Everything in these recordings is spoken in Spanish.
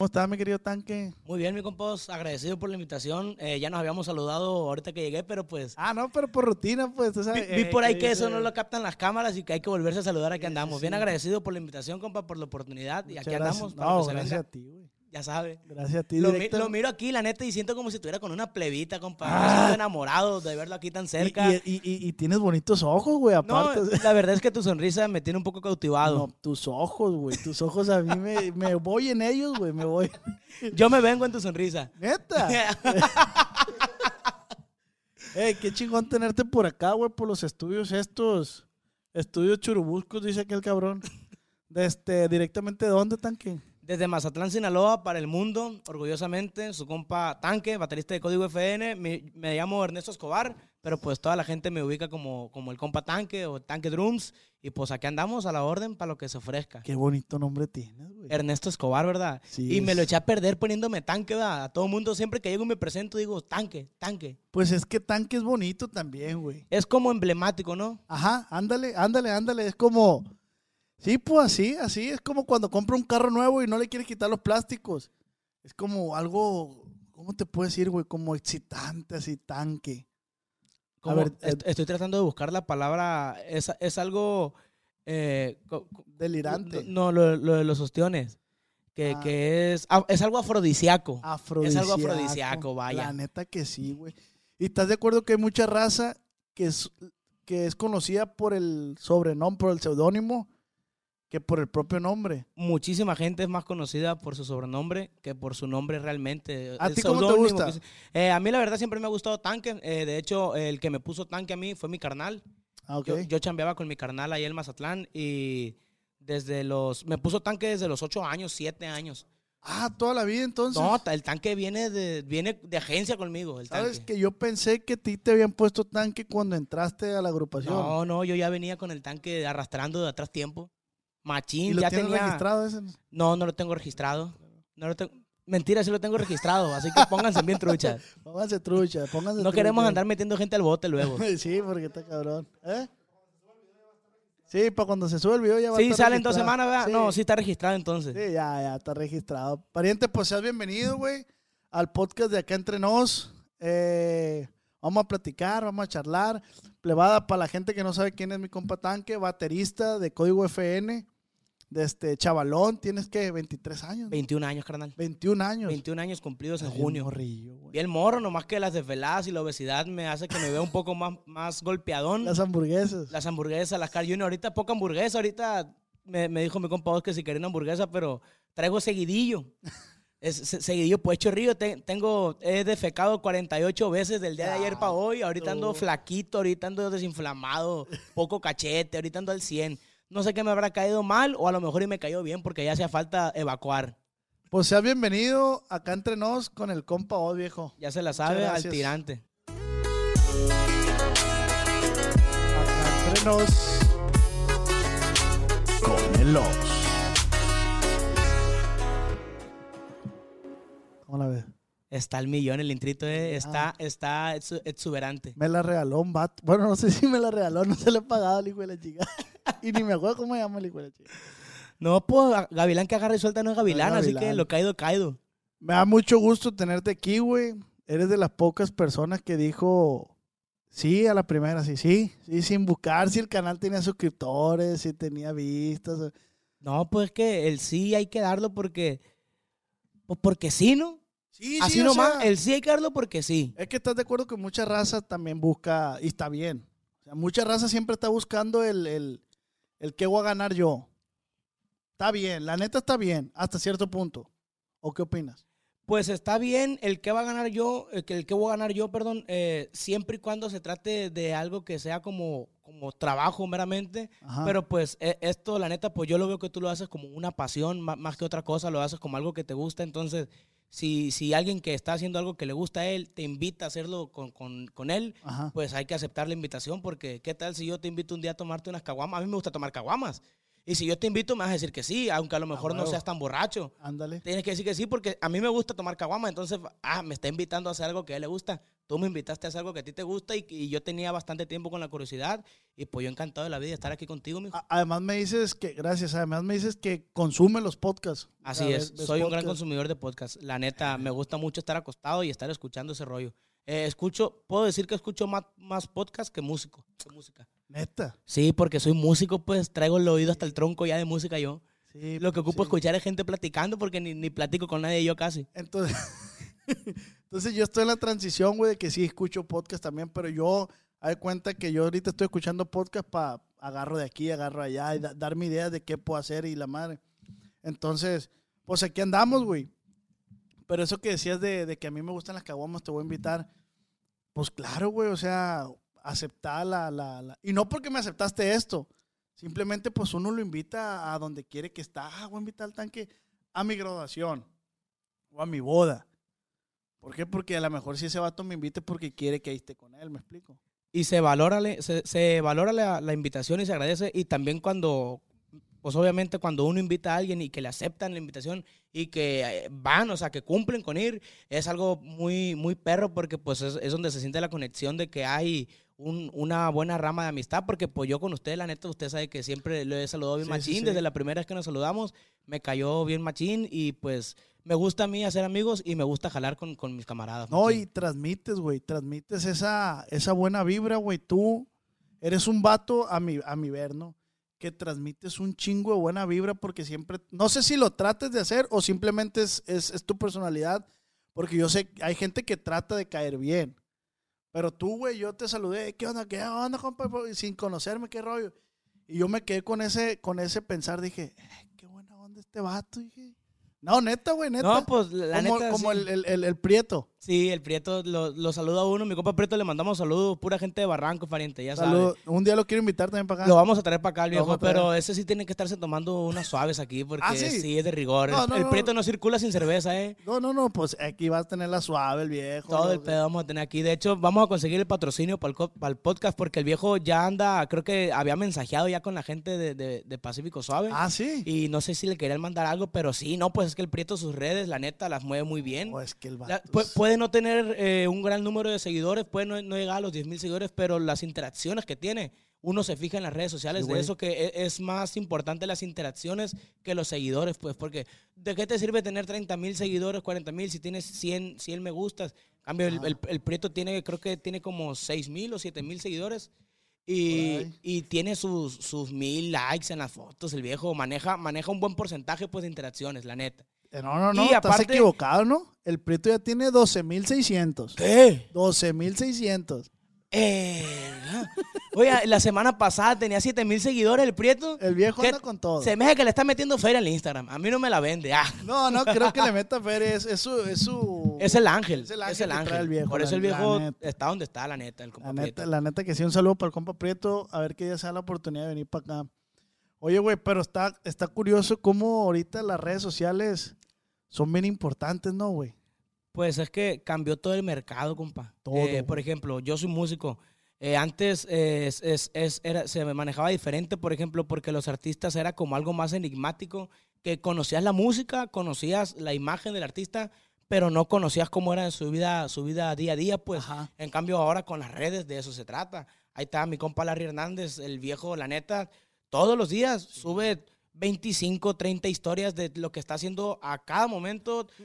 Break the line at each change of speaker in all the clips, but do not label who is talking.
¿Cómo está, mi querido tanque?
Muy bien, mi compos, agradecido por la invitación. Eh, ya nos habíamos saludado ahorita que llegué, pero pues.
Ah, no, pero por rutina, pues. tú
Vi,
sabes,
vi
eh,
por ahí que eso no lo captan las cámaras y que hay que volverse a saludar. Aquí andamos. Bien agradecido por la invitación, compa, por la oportunidad. Y aquí
gracias.
andamos.
No, gracias a ti, güey.
Ya sabe.
Gracias a ti,
Lo, mi- lo miro aquí, la neta, y siento como si estuviera con una plebita, compa. Me
Ah.
siento enamorado de verlo aquí tan cerca.
Y, y- y- y tienes bonitos ojos, güey,
no,
aparte.
la verdad es que tu sonrisa me tiene un poco cautivado.
No, tus ojos, güey. Tus ojos a mí me, me voy en ellos, güey. Me voy.
Yo me vengo en tu sonrisa.
Neta. Ey, qué chingón tenerte por acá, güey, por los estudios estos. Estudios churubuscos, dice aquel cabrón. De este, directamente de dónde, tanque?
Desde Mazatlán, Sinaloa, para el mundo, orgullosamente, su compa Tanque, baterista de Código FN. Me, me llamo Ernesto Escobar, pero pues toda la gente me ubica como, como el compa Tanque o Tanque Drums. Y pues aquí andamos a la orden para lo que se ofrezca.
Qué bonito nombre tienes, güey.
Ernesto Escobar, ¿verdad?
Sí,
y me lo eché a perder poniéndome Tanque, ¿verdad? A todo mundo, siempre que llego y me presento, digo Tanque, Tanque.
Pues es que tanque es bonito también, güey.
Es como emblemático, ¿no?
Ajá, ándale, ándale, ándale. Es como. Sí, pues así, así. Es como cuando compra un carro nuevo y no le quieres quitar los plásticos. Es como algo. ¿Cómo te puedo decir, güey? Como excitante, así, tanque.
Como-
ver,
est- estoy tratando de buscar la palabra. Es, es algo. eh,
Delirante.
No, lo, lo de los ostiones. Que,
Ah.
que es, ah, es algo afrodisíaco.
Afrodisíaco.
afrodisíaco, vaya.
La neta que sí, güey. ¿Y estás de acuerdo que hay mucha raza que es, que es conocida por el sobrenombre, por el seudónimo, que por el propio nombre?
Muchísima gente es más conocida por su sobrenombre que por su nombre realmente.
¿A ti cómo te gusta?
que Eh, a mí la verdad siempre me ha gustado Tanque. Eh, de hecho, el que me puso Tanque a mí fue mi carnal.
Ah, ok.
Yo, yo chambeaba con mi carnal ahí en Mazatlán y desde los... Me puso Tanque desde los 8 años, 7 años.
Ah, toda la vida entonces.
No, el tanque viene de, viene de agencia conmigo. El
¿Sabes
tanque.
que yo pensé que a ti te habían puesto tanque cuando entraste a la agrupación?
No, no, yo ya venía con el tanque arrastrando de atrás tiempo. Machín,
¿Y lo
ya
tienes
tenía.
registrado ese?
No, no lo tengo registrado. No lo tengo. Mentira, sí lo tengo registrado, así que pónganse bien truchas.
Pónganse trucha, pónganse
No queremos andar metiendo gente al bote luego.
sí, porque está cabrón. ¿Eh? Sí, para cuando se sube el video ya va a
Sí,
estar
sale en dos semanas, ¿verdad?
Sí.
No, sí está registrado entonces.
Sí, ya, ya está registrado. Pariente, pues seas bienvenido, güey, al podcast de Acá Entre Nos. Eh, vamos a platicar, vamos a charlar. Plebada, para la gente que no sabe quién es mi compa Tanque, baterista de Código FN, de este chavalón, tienes que 23 años. ¿no?
21 años, carnal.
21 años.
21 años cumplidos en junio.
morrillo, güey.
Y el morro, nomás que las desveladas y la obesidad me hace que me vea un poco más, más golpeadón.
Las hamburguesas.
Las hamburguesas, las Carl Jr. Ahorita poca hamburguesa. Ahorita me, me dijo mi compa que si quería una hamburguesa, pero traigo seguidillo. Es, seguidillo, pues chorrillo. Te- tengo, he defecado 48 veces del día de ayer para hoy. Ahorita ando flaquito, ahorita ando desinflamado, poco cachete, ahorita ando al 100. No sé qué me habrá caído mal o a lo mejor y me cayó bien porque ya hacía falta evacuar.
Pues seas bienvenido acá entre nos con el compa Oz, viejo.
Ya se la sabe al tirante.
Acá entre nos con el. ¿Cómo la ves?
Está el millón, el intrito, eh. está, está exu- exuberante.
Me la regaló un vato. Bueno, no sé si me la regaló, no se le he pagado al hijo de la chica. y ni me acuerdo cómo se llama el hijo de la chica.
No, pues Gavilán que agarra y suelta no es Gavilán, así que lo caído, caído.
Me da mucho gusto tenerte aquí, güey. Eres de las pocas personas que dijo sí a la primera, sí, sí, sí, sin buscar si el canal tenía suscriptores, si tenía vistas.
No, pues es que el sí hay que darlo porque Pues porque sí, ¿no?
Sí,
Así
sí,
nomás,
sea,
el sí hay darlo porque sí.
Es que estás de acuerdo que mucha raza también busca, y está bien. O sea, mucha raza siempre está buscando el, el, el qué voy a ganar yo. Está bien, la neta está bien, hasta cierto punto. ¿O qué opinas?
Pues está bien el que va a ganar yo, el que, el que voy a ganar yo, perdón, eh, siempre y cuando se trate de algo que sea como, como trabajo meramente.
Ajá.
Pero pues e- esto, la neta, pues yo lo veo que tú lo haces como una pasión, más, que otra cosa, lo haces como algo que te gusta. Entonces, si, si alguien que está haciendo algo que le gusta a él te invita a hacerlo con, con- con él,
Ajá.
pues hay que aceptar la invitación porque ¿qué tal si yo te invito un día a tomarte unas caguamas? A mí me gusta tomar caguamas. Y si yo te invito, me vas a decir que sí, aunque a lo mejor no seas tan borracho.
Ándale.
Tienes que decir que sí porque a mí me gusta tomar caguama, entonces, ah, me está invitando a hacer algo que a él le gusta. Tú me invitaste a hacer algo que a ti te gusta y, y yo tenía bastante tiempo con la curiosidad y pues yo encantado de la vida de estar aquí contigo, mijo.
Además me dices que, gracias, además me dices que consume los podcasts.
Así es, soy un gran
podcasts.
consumidor de podcast. La neta, me gusta mucho estar acostado y estar escuchando ese rollo. Eh, escucho, puedo decir que escucho más, más podcast que músico, que música.
Neta.
Sí, porque soy músico, pues traigo el oído hasta el tronco ya de música yo.
Sí,
Lo que ocupo
sí.
escuchar es gente platicando porque ni, ni platico con nadie yo casi.
Entonces, entonces yo estoy en la transición, güey, de que sí escucho podcast también, pero yo, hay cuenta que yo ahorita estoy escuchando podcast para agarro de aquí, agarro allá y da- darme ideas de qué puedo hacer y la madre. Entonces, pues aquí andamos, güey. Pero eso que decías de, de que a mí me gustan las caguamas, te voy a invitar. Pues claro, güey, o sea, aceptar la, la, la- Y no porque me aceptaste esto, simplemente pues uno lo invita a donde quiere que está. Ah, voy a invitar al tanque a mi graduación o a mi boda. ¿Por qué? Porque a lo mejor si ese vato me invite porque quiere que ahí esté con él, ¿me explico?
y se valora, se, se valora la, la invitación y se agradece. Y también cuando, pues obviamente cuando uno invita a alguien y que le aceptan la invitación y que eh, van, o sea, que cumplen con ir, es algo muy, muy perro porque pues es, es donde se siente la conexión de que hay un- una buena rama de amistad. Porque pues yo con usted, la neta, usted sabe que siempre lo he saludado bien
Sí, sí,
machín.
sí.
Desde la primera vez que nos saludamos, me cayó bien machín y pues me gusta a mí hacer amigos y me gusta jalar con, con mis camaradas.
No,
machín.
y transmites, güey, transmites esa, esa buena vibra, güey. Tú eres un vato, a mi, a mi ver, ¿no? Que transmites un chingo de buena vibra porque siempre, no sé si lo trates de hacer o simplemente es, es, es tu personalidad, porque yo sé, hay gente que trata de caer bien. Pero tú, güey, yo te saludé, ¿qué onda? ¿Qué onda, compa? Sin conocerme, qué rollo. Y yo me quedé con ese, con ese pensar, dije, "Eh, qué buena onda este vato, dije. No, neta, güey, neta.
No, pues la
como
neta.
como
sí.
el, el, el, el Prieto.
Sí, el Prieto lo, lo saluda a uno. Mi compa Prieto le mandamos saludos. Pura gente de Barranco, pariente, ya
Saludos.
sabes.
Un día lo quiero invitar también para acá.
Lo vamos a traer para acá, el viejo, pero ese sí tiene que estarse tomando unas suaves aquí porque
¿Ah, sí?
sí? es de rigor.
No,
el
no,
el
no.
Prieto no circula sin cerveza, ¿eh?
No, no, no, pues aquí vas a tener la suave, el viejo.
Todo el pedo vamos a tener aquí. De hecho, vamos a conseguir el patrocinio para el, para el podcast porque el viejo ya anda, creo que había mensajeado ya con la gente de, de- de Pacífico Suave.
Ah, sí.
Y no sé si le querían mandar algo, pero sí, no, pues es que el Prieto sus redes, la neta, las mueve muy bien.
O es que el vato.
La- puede no tener eh, un gran número de seguidores, puede no, no llegar a los 10 mil seguidores, pero las interacciones que tiene, uno se fija en las redes sociales
Sí,
de eso que e- es, más importante las interacciones que los seguidores, pues, porque ¿de qué te sirve tener 30 mil seguidores, 40 mil si tienes 100, 100 me gustas? En cambio, el, el, el Prieto tiene, creo que tiene como 6 mil o 7 mil seguidores. Y, y tiene sus, sus mil likes en las fotos, el viejo maneja, maneja un buen porcentaje pues, de interacciones, la neta.
Eh, No, no, no.
Y
estás
aparte-
equivocado, ¿no? El Prieto ya tiene 12,600.
¿Qué?
12,600.
Eh, oye, la semana pasada tenía 7 mil seguidores el Prieto.
El viejo anda con todo.
Se me hace que le está metiendo feria al Instagram. A mí no me la vende. Ah,
No, no, creo que le meta feria. Es, es su. Es, su,
es el ángel.
Es el
Es
ángel
el
que trae
ángel.
el viejo,
Por eso el viejo está donde está, la neta, el
La neta,
Prieto.
la neta que sí, un saludo para el compa Prieto. A ver que ya sea la oportunidad de venir para acá. Oye, güey, pero está, está curioso cómo ahorita las redes sociales son bien importantes, ¿no, güey?
Pues es que cambió todo el mercado, compa.
Todo,
Eh, por ejemplo, yo soy músico. Eh, antes eh, es- es- es- era- se me manejaba diferente, por ejemplo, porque los artistas era como algo más enigmático, que conocías la música, conocías la imagen del artista, pero no conocías cómo era su vida, su vida día a día, pues.
Ajá.
En cambio, ahora con las redes de eso se trata. Ahí está mi compa Larry Hernández, el viejo, la neta, todos los días sube 25, 30 historias de lo que está haciendo a cada momento.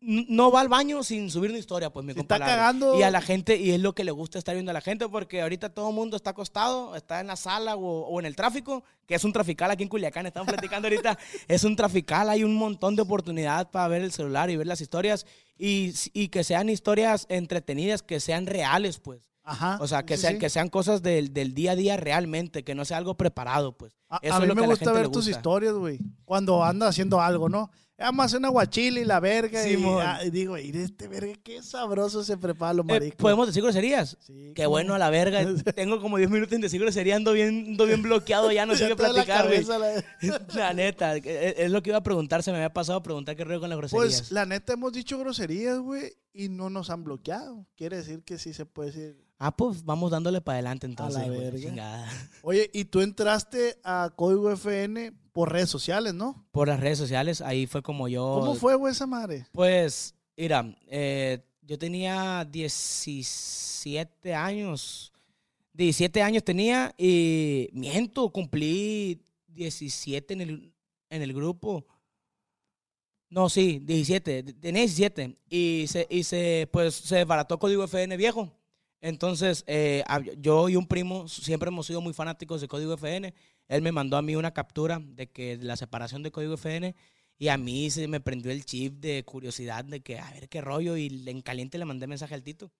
No va al baño sin subir una historia, pues mi compa
está cagando-
Y a la gente, y es lo que le gusta estar viendo a la gente, porque ahorita todo el mundo está acostado, está en la sala o, o en el tráfico, que es un trafical aquí en Culiacán, estamos platicando ahorita, es un trafical, hay un montón de oportunidad para ver el celular y ver las historias, y, y que sean historias entretenidas, que sean reales, pues.
Ajá.
O sea, que,
sí,
sean,
sí.
que sean cosas del, del día a día realmente, que no sea algo preparado, pues.
A,
Eso
a
es
mí
lo
me
que la
gusta
gente
ver
le
tus
gusta.
historias, güey. Cuando anda haciendo algo, ¿no? Vamos a hacer una guachila y la verga. y,
Simón.
ah, y digo, mire este verga, qué sabroso se prepara los
Eh,
mariscos.
¿Podemos decir groserías?
Sí,
Qué bueno
no.
a la verga. Tengo como 10 minutos sin decir grosería, ando bien, ando bien bloqueado, ya no sé qué
la
platicar, güey.
cabeza la-
La neta, es es lo que iba a preguntar, se me había pasado a preguntar qué rollo con las groserías.
Pues la neta hemos dicho groserías, güey, y no nos han bloqueado. Quiere decir que sí se puede decir.
Ah, pues vamos dándole para adelante entonces.
la
hijo de
verga.
chingada.
Oye, y tú entraste a Código FN por redes sociales, ¿no?
Por las redes sociales, ahí fue como yo...
¿Cómo fue, güey, esa madre?
Pues, mira, eh, yo tenía 17 años. 17 años tenía y miento, cumplí 17 en el, en el grupo. No, sí, 17. Tenía 17. Y se, y se, pues, se desbarató Código FN viejo. Entonces, eh, yo y un primo siempre hemos sido muy fanáticos de Código FN. Él me mandó a mí una captura de que la separación de Código FN y a mí se me prendió el chip de curiosidad de que a ver qué rollo y en caliente le mandé mensaje al Tito.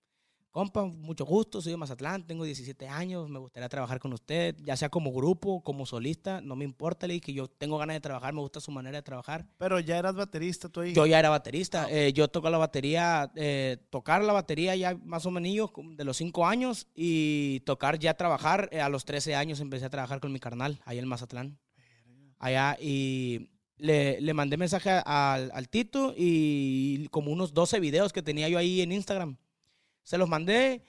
Compa, mucho gusto, soy de Mazatlán, tengo 17 años, me gustaría trabajar con usted, ya sea como grupo, como solista, no me importa, le dije, yo tengo ganas de trabajar, me gusta su manera de trabajar.
Pero ya eras baterista tú ahí.
Yo ya era baterista. eh, yo toco la batería, eh, tocar la batería ya más o menos de los 5 años y tocar ya trabajar. eh, a los 13 años empecé a trabajar con mi carnal, allá en Mazatlán. Allá y le, le mandé mensaje al, al Tito y como unos 12 videos que tenía yo ahí en Instagram. Se los mandé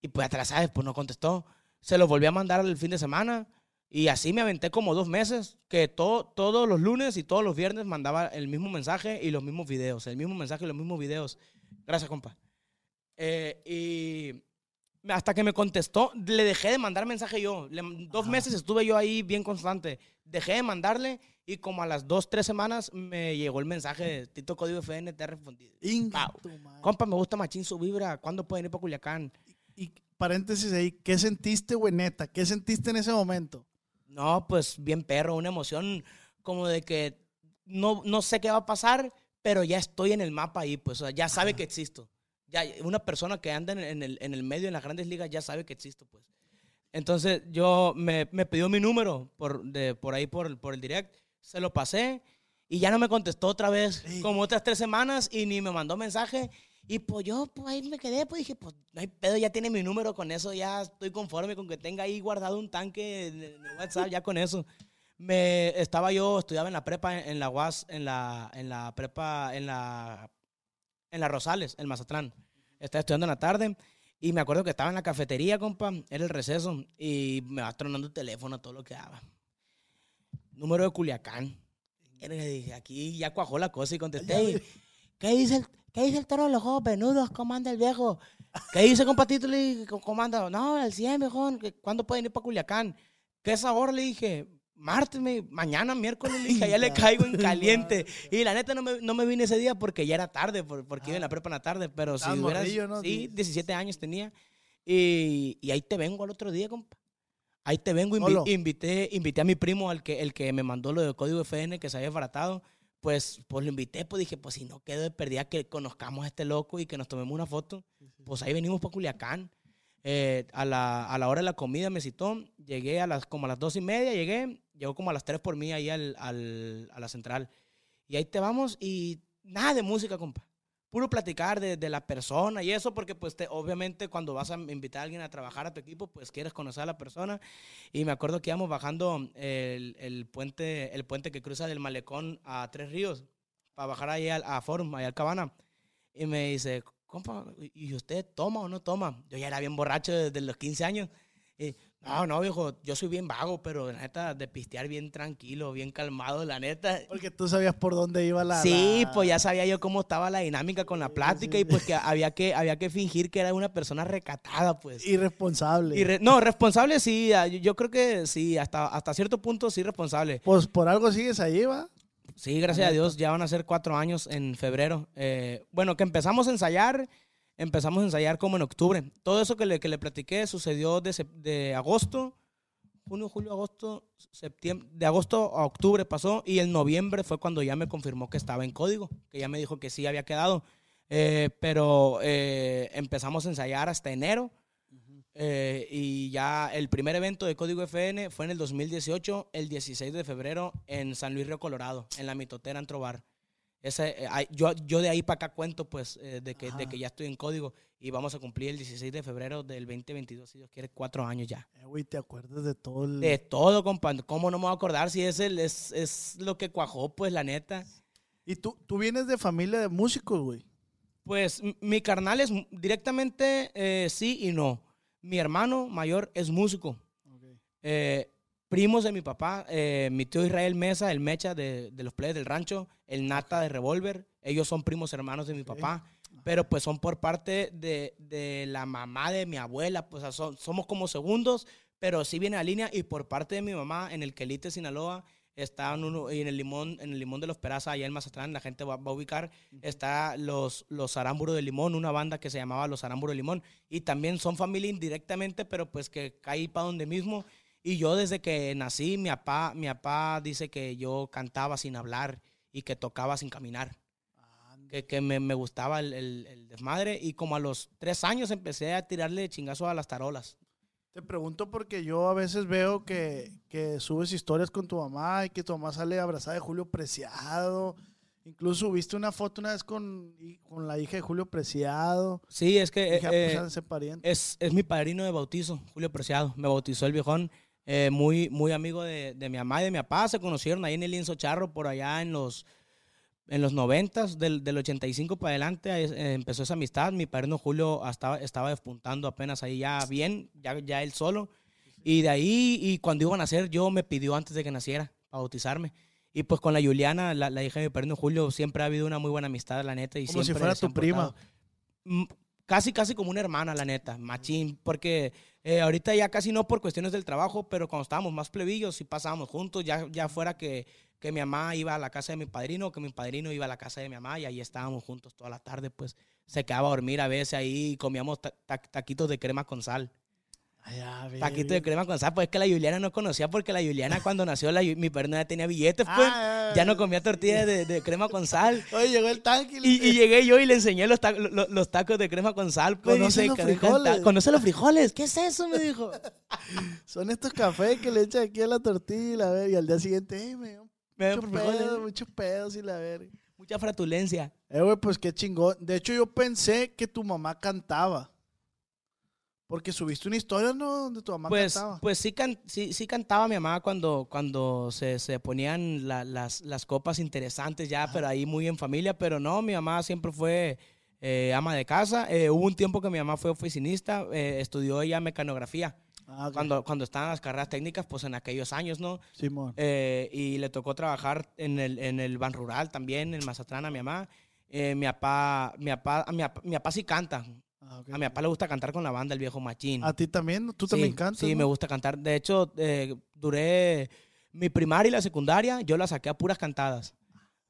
y pues te la sabes, pues no contestó. Se los volví a mandar el fin de semana. Y así me aventé como dos meses, que todo, todos los lunes y todos los viernes mandaba el mismo mensaje y los mismos videos, el mismo mensaje y los mismos videos. Gracias, compa. Eh, y hasta que me contestó, le dejé de mandar mensaje yo. Le- dos meses estuve yo ahí bien constante. Dejé de mandarle y como a las dos, tres semanas me llegó el mensaje de Tito Código FN, te he respondido. Wow. Compa, me gusta machín su vibra. ¿Cuándo pueden ir para Culiacán?
Y paréntesis ahí, ¿qué sentiste, güey, neta? ¿Qué sentiste en ese momento?
No, pues bien perro, una emoción como de que no, no sé qué va a pasar, pero ya estoy en el mapa ahí, pues o sea, ya sabe que existo. Ya, una persona que anda en, el, en el medio, en las grandes ligas, ya sabe que existo, pues. Entonces yo me, me pidió mi número por, de, por ahí, por, por el direct, se lo pasé y ya no me contestó otra vez,
Sí.
como otras tres semanas y ni me mandó mensaje. Y pues yo, pues ahí me quedé, pues dije, pues no hay pedo, ya tiene mi número, con eso ya estoy conforme con que tenga ahí guardado un tanque en el WhatsApp, ya con eso. Me, estaba yo, estudiaba en la prepa, en la UAS, en la, en la prepa, en la, en la Rosales, en Mazatlán. Estaba estudiando en la tarde y me acuerdo que estaba en la cafetería, compa, era el receso y me va tronando el teléfono, todo lo que daba. Número de Culiacán. Y le dije, aquí ya cuajó la cosa y contesté. ¿Qué dice el, qué dice el toro de los ojos venudos? ¿Cómo anda el viejo? ¿Qué dice, compatito? Le dije, ¿cómo anda? No, el 100, viejón. ¿Cuándo pueden ir para Culiacán? ¿Qué es ahora? Le dije, martes, me- mañana, miércoles. Le dije, ya le caigo en caliente. Y la neta no me, no me vine ese día porque ya era tarde, por- porque iba en la prepa en la tarde. Pero si hubieras...
morrillo, ¿no?
Sí,
Sí.
17 años tenía. Y, y ahí te vengo al otro día, compa. Ahí te vengo, invi- invité, invité a mi primo, al que, el que me mandó lo de código FN, que se había baratado. Pues, pues lo invité, pues dije, pues si no quedo de perdida que conozcamos a este loco y que nos tomemos una foto. Pues ahí venimos para Culiacán. Eh, a, la, a la hora de la comida me citó. Llegué a las, como a las dos y media, llegué. Llegó como a las tres por mí ahí al, al- a la central. Y ahí te vamos y nada de música, compa. Puro platicar de, de la persona y eso, porque pues te- obviamente cuando vas a invitar a alguien a trabajar a tu equipo, pues quieres conocer a la persona. Y me acuerdo que íbamos bajando el, el puente, el puente que cruza del malecón a Tres Ríos, para bajar ahí al, a Forum, allá al Cabana. Y me dice, compa, ¿y usted toma o no toma? Yo ya era bien borracho desde los 15 años. Y, no, no, viejo, yo soy bien vago, pero la neta, de pistear bien tranquilo, bien calmado, la neta.
Porque tú sabías por dónde iba la.
Sí,
la-
pues ya sabía yo cómo estaba la dinámica con la plática y pues que había que, había que fingir que era una persona recatada, pues.
Irresponsable.
No, responsable sí, ah, yo, yo creo que sí, hasta, hasta cierto punto sí responsable.
Pues por algo sigues ahí, va.
Sí, gracias a Dios, ya van a ser cuatro años en febrero. Eh, bueno, que empezamos a ensayar, empezamos a ensayar como en octubre. Todo eso que le, que le platiqué sucedió de, de agosto, junio, julio, agosto, septiembre, de agosto a octubre pasó y el noviembre fue cuando ya me confirmó que estaba en código, que ya me dijo que sí había quedado. Eh, pero eh, empezamos a ensayar hasta enero. Eh, y ya el primer evento de Código FN fue en el 2018, el 16 de febrero, en San Luis Río Colorado, en la mitotera Antro Bar. Ese, eh, yo, yo de ahí para acá cuento, pues, eh, de, que, de que ya estoy en código y vamos a cumplir el 16 de febrero del 2022, si Dios quiere, cuatro años ya.
Eh, güey, te acuerdas de todo el.
De todo, compa. ¿Cómo no me voy a acordar si es, el, es, es lo que cuajó, pues, la neta?
Y tú, tú vienes de familia de músicos, güey.
Pues mi carnal es directamente eh, sí y no. Mi hermano mayor es músico. Eh, primos de mi papá, eh, mi tío Israel Mesa, el Mecha de, de los Players del Rancho, el Nata de Revolver, ellos son primos hermanos de mi papá, pero pues son por parte de, de la mamá de mi abuela, pues son- somos como segundos, pero sí viene a línea y por parte de mi mamá en el Quelite, Sinaloa, está en, uno, y en el limón, en el limón de los Peraza, allá en Mazatlán, la gente va, va a ubicar, está los, los Arámburo de Limón, una banda que se llamaba Los Arámburo de Limón, y también son familia indirectamente, pero pues que caí para donde mismo. Y yo desde que nací, mi papá, mi papá dice que yo cantaba sin hablar y que tocaba sin caminar. Que, que me, me gustaba el, el- el desmadre. Y como a los tres años empecé a tirarle chingazo a las tarolas.
Te pregunto porque yo a veces veo que, que subes historias con tu mamá y que tu mamá sale abrazada de Julio Preciado. Incluso subiste una foto una vez con, con la hija de Julio Preciado.
Sí, es que eh,
pues,
eh, es, es mi padrino de bautizo, Julio Preciado. Me bautizó el viejón. Eh, muy, muy amigo de, de mi mamá y de mi papá. Se conocieron ahí en el lienzo charro por allá en los en los 90, del, del 85 para adelante, eh, empezó esa amistad. Mi padrino Julio estaba, estaba despuntando apenas ahí ya bien, ya, ya él solo. Y de ahí, y cuando iban a nacer, yo me pidió antes de que naciera, para bautizarme. Y pues con la Juliana, la, la hija de mi padrino Julio, siempre ha habido una muy buena amistad, la neta. Y
Como si fuera tu prima.
Mm, Casi, casi como una hermana, la neta, machín, porque eh, ahorita ya casi no por cuestiones del trabajo, pero cuando estábamos más plebillos sí pasábamos juntos, ya, ya fuera que, que mi mamá iba a la casa de mi padrino, que mi padrino iba a la casa de mi mamá y ahí estábamos juntos toda la tarde, pues se quedaba a dormir a veces ahí comíamos ta- ta- taquitos de crema con sal.
Ay, a ver.
Taquitos de crema con sal, pues es que la Juliana no conocía porque la Juliana cuando nació, la, mi ya tenía billetes, pues
Ah,
ya no comía tortillas de, de crema con sal.
Oye, llegó el tanque.
Y, y llegué yo y le enseñé los, ta- lo- los tacos de crema con sal. Pues, y
¿Conoces
se
los frijoles?
¿Conoce los frijoles? ¿Qué es eso? Me dijo.
Son estos cafés que le echan aquí a la tortilla y la ver, y al día siguiente, eh, me dio muchos pedos, muchos pedos y la ver.
Mucha fratulencia.
Eh, güey, pues qué chingón. De hecho, yo pensé que tu mamá cantaba. Porque subiste una historia, ¿no? Donde tu mamá
Pues,
cantaba.
pues sí, can- sí, sí cantaba mi mamá cuando, cuando se, se ponían la- las, las copas interesantes ya, pero ahí muy en familia. Pero no, mi mamá siempre fue eh, ama de casa. Eh, hubo un tiempo que mi mamá fue oficinista, eh, estudió ella mecanografía.
Ah, ok.
Cuando, cuando estaban las carreras técnicas, pues en aquellos años, ¿no?
Simón.
Eh, y le tocó trabajar en el, en el Ban Rural también, en Mazatlán a mi mamá. Eh, mi papá, mi papá, mi papá, mi papá sí canta.
Ah, ok.
A mi papá le gusta cantar con la banda, el viejo machín.
¿A ti también? ¿Tú
Sí,
también cantas?
Sí,
no?
me gusta cantar. De hecho, eh, duré mi primaria y la secundaria, yo la saqué a puras cantadas.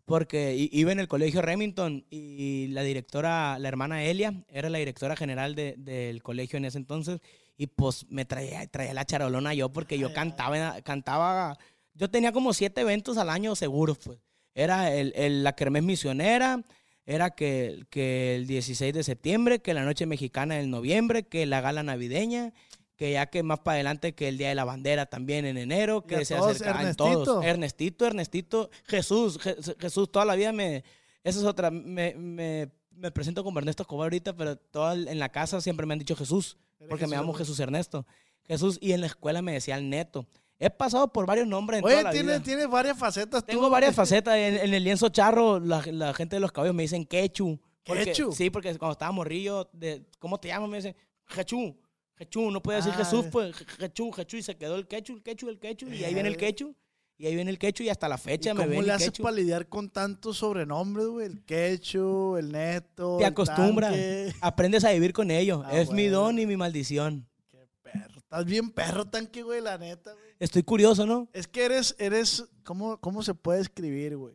Porque iba en el colegio Remington y la directora, la hermana Elia, era la directora general de- del colegio en ese entonces. Y pues me traía, traía la charolona yo porque yo cantaba, cantaba. Yo tenía como siete eventos al año seguros, pues. Era el, el- la Kermés Misionera, era que, que el 16 de septiembre, que la Noche Mexicana del noviembre, que la gala navideña, que ya que más para adelante que el Día de la Bandera también en enero, que se
todos,
acercaban
Ernestito.
todos. Ernestito, Ernestito, Jesús, Je- Jesús, toda la vida me... Esa es otra, me, me, me presento como Ernesto Escobar ahorita, pero toda, en la casa siempre me han dicho Jesús, porque me llamo. Jesús Ernesto. Jesús, y en la escuela me decían Neto. He pasado por varios nombres en
Oye,
toda la
tienes,
vida.
tienes varias facetas.
Tengo
tú.
varias facetas. En, en el lienzo charro, la, la gente de los cabellos me dicen quechu. Porque-
¿Quechu?
Sí, porque cuando estaba morrillo, de, ¿cómo te llamas? Me dicen, Jechu. Jesús, no puede decir
Ah,
Jesús, pues Jesús, Jesús, y se quedó el quechu, el quechu, el quechu, y ahí viene el
Eh.
quechu, y ahí viene el quechu, y hasta la
¿Y
fecha me
¿Cómo
ven
le
el
haces
quechu.
para lidiar con tantos sobrenombres, güey? El Quechu, el Neto.
Te acostumbras, aprendes a vivir con ellos.
Ah,
es mi don y mi maldición.
Qué perro. Estás bien perro, tanque, güey, la neta, güey.
Estoy curioso, ¿no?
Es que eres, eres, ¿cómo, cómo se puede escribir, güey?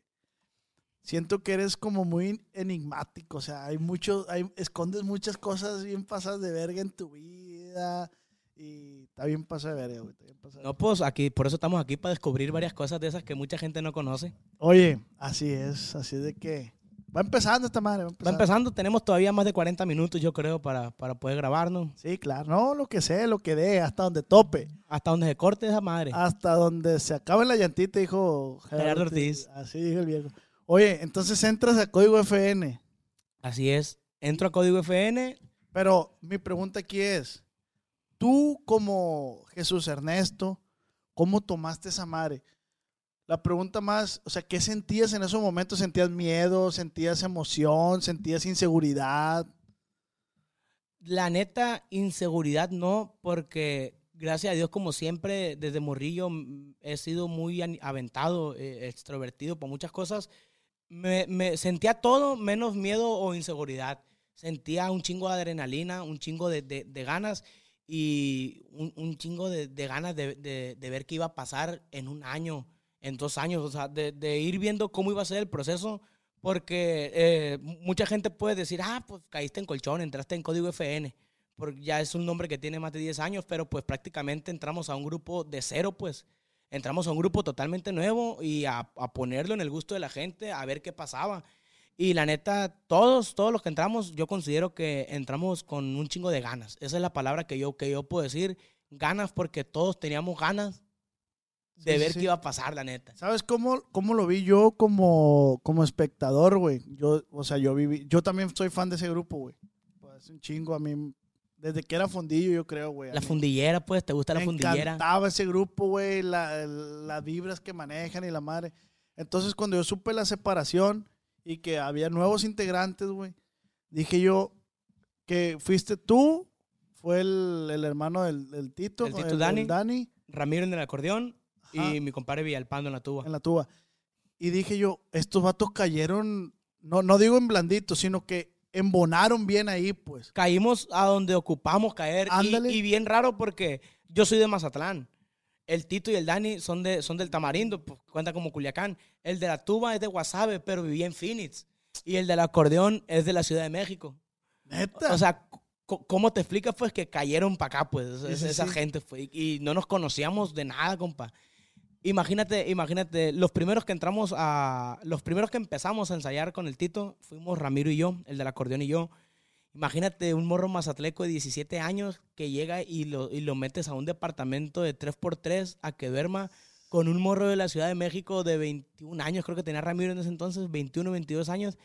Siento que eres como muy enigmático, o sea, hay mucho, hay, escondes muchas cosas bien pasadas de verga en tu vida y está bien pasado de verga, güey. está bien
No, pues aquí, por eso estamos aquí para descubrir varias cosas de esas que mucha gente no conoce.
Oye, así es, así de que va empezando esta madre, va
Va
empezando.
empezando, tenemos todavía más de 40 minutos, yo creo, para, para poder grabarnos.
Sí, claro, no, lo que sé, lo que dé, hasta donde tope,
Hasta donde se corte esa madre.
hasta donde se acabe la llantita, dijo
Gerardo Ortiz.
Así dijo el viejo. Oye, entonces entras a Código FN,
Así es. Entro a Código FN.
pero mi pregunta aquí es, tú como Jesús Ernesto, ¿cómo tomaste esa madre? La pregunta más, o sea, ¿qué sentías en esos momentos? ¿Sentías miedo? ¿Sentías emoción? ¿Sentías inseguridad?
La neta, inseguridad no, porque gracias a Dios, como siempre, desde morrillo mm, he sido muy aventado, eh, extrovertido por muchas cosas. Me, sentía todo menos miedo o inseguridad. Sentía un chingo de adrenalina, un chingo de, de- ganas y un, un chingo de, de ganas de ver qué iba a pasar en un año, en dos años, o sea, de, de ir viendo cómo iba a ser el proceso, porque eh, mucha gente puede decir, ah, pues caíste en colchón, entraste en código FN, porque ya es un nombre que tiene más de 10 años, pero pues prácticamente entramos a un grupo de cero, pues entramos a un grupo totalmente nuevo y a, a ponerlo en el gusto de la gente, a ver qué pasaba. Y la neta, todos, todos los que entramos, yo considero que entramos con un chingo de ganas. Esa es la palabra que yo, que yo puedo decir. Ganas porque todos teníamos ganas de
Sí,
ver
sí.
qué iba a pasar, la neta.
¿Sabes cómo, cómo lo vi yo como, como espectador, güey? Yo, o sea, yo viví, yo también soy fan de ese grupo, güey. Pues un chingo a mí, desde que era fundillo, yo creo, güey.
La fundillera, pues, ¿te gusta la
Me
fundillera?
encantaba ese grupo, güey, la- las vibras que manejan y la madre. Entonces, cuando yo supe la separación y que había nuevos integrantes, güey, dije yo que fuiste tú, fue el, el hermano del, del Tito,
El Tito Dani.
Dani
Ramiro en el acordeón
Ajá.
y mi compadre Villalpando en la tuba.
en la tuba. Y dije yo, estos vatos cayeron, no, no digo en blandito, sino que embonaron bien ahí, pues.
Caímos a donde ocupamos caer. Y,
Ándale.
y bien raro porque yo soy de Mazatlán. El Tito y el Dani son, de, son del Tamarindo, pues, cuenta como Culiacán. El de la tuba es de Guasave, pero vivía en Phoenix. Y el del acordeón es de la Ciudad de México.
Neta.
O sea, ¿cómo te explicas? Pues que cayeron para acá, pues,
Sí,
es-
sí,
esa
sí.
gente. Fue, y no nos conocíamos de nada, compa. Imagínate, imagínate, los primeros que entramos a. Los primeros que empezamos a ensayar con el Tito fuimos Ramiro y yo, el del acordeón y yo. Imagínate un morro mazatleco de 17 años que llega y lo, y lo metes a un departamento de 3x3 a que duerma con un morro de la Ciudad de México de 21 años, creo que tenía Ramiro en ese entonces, 21, 22 años.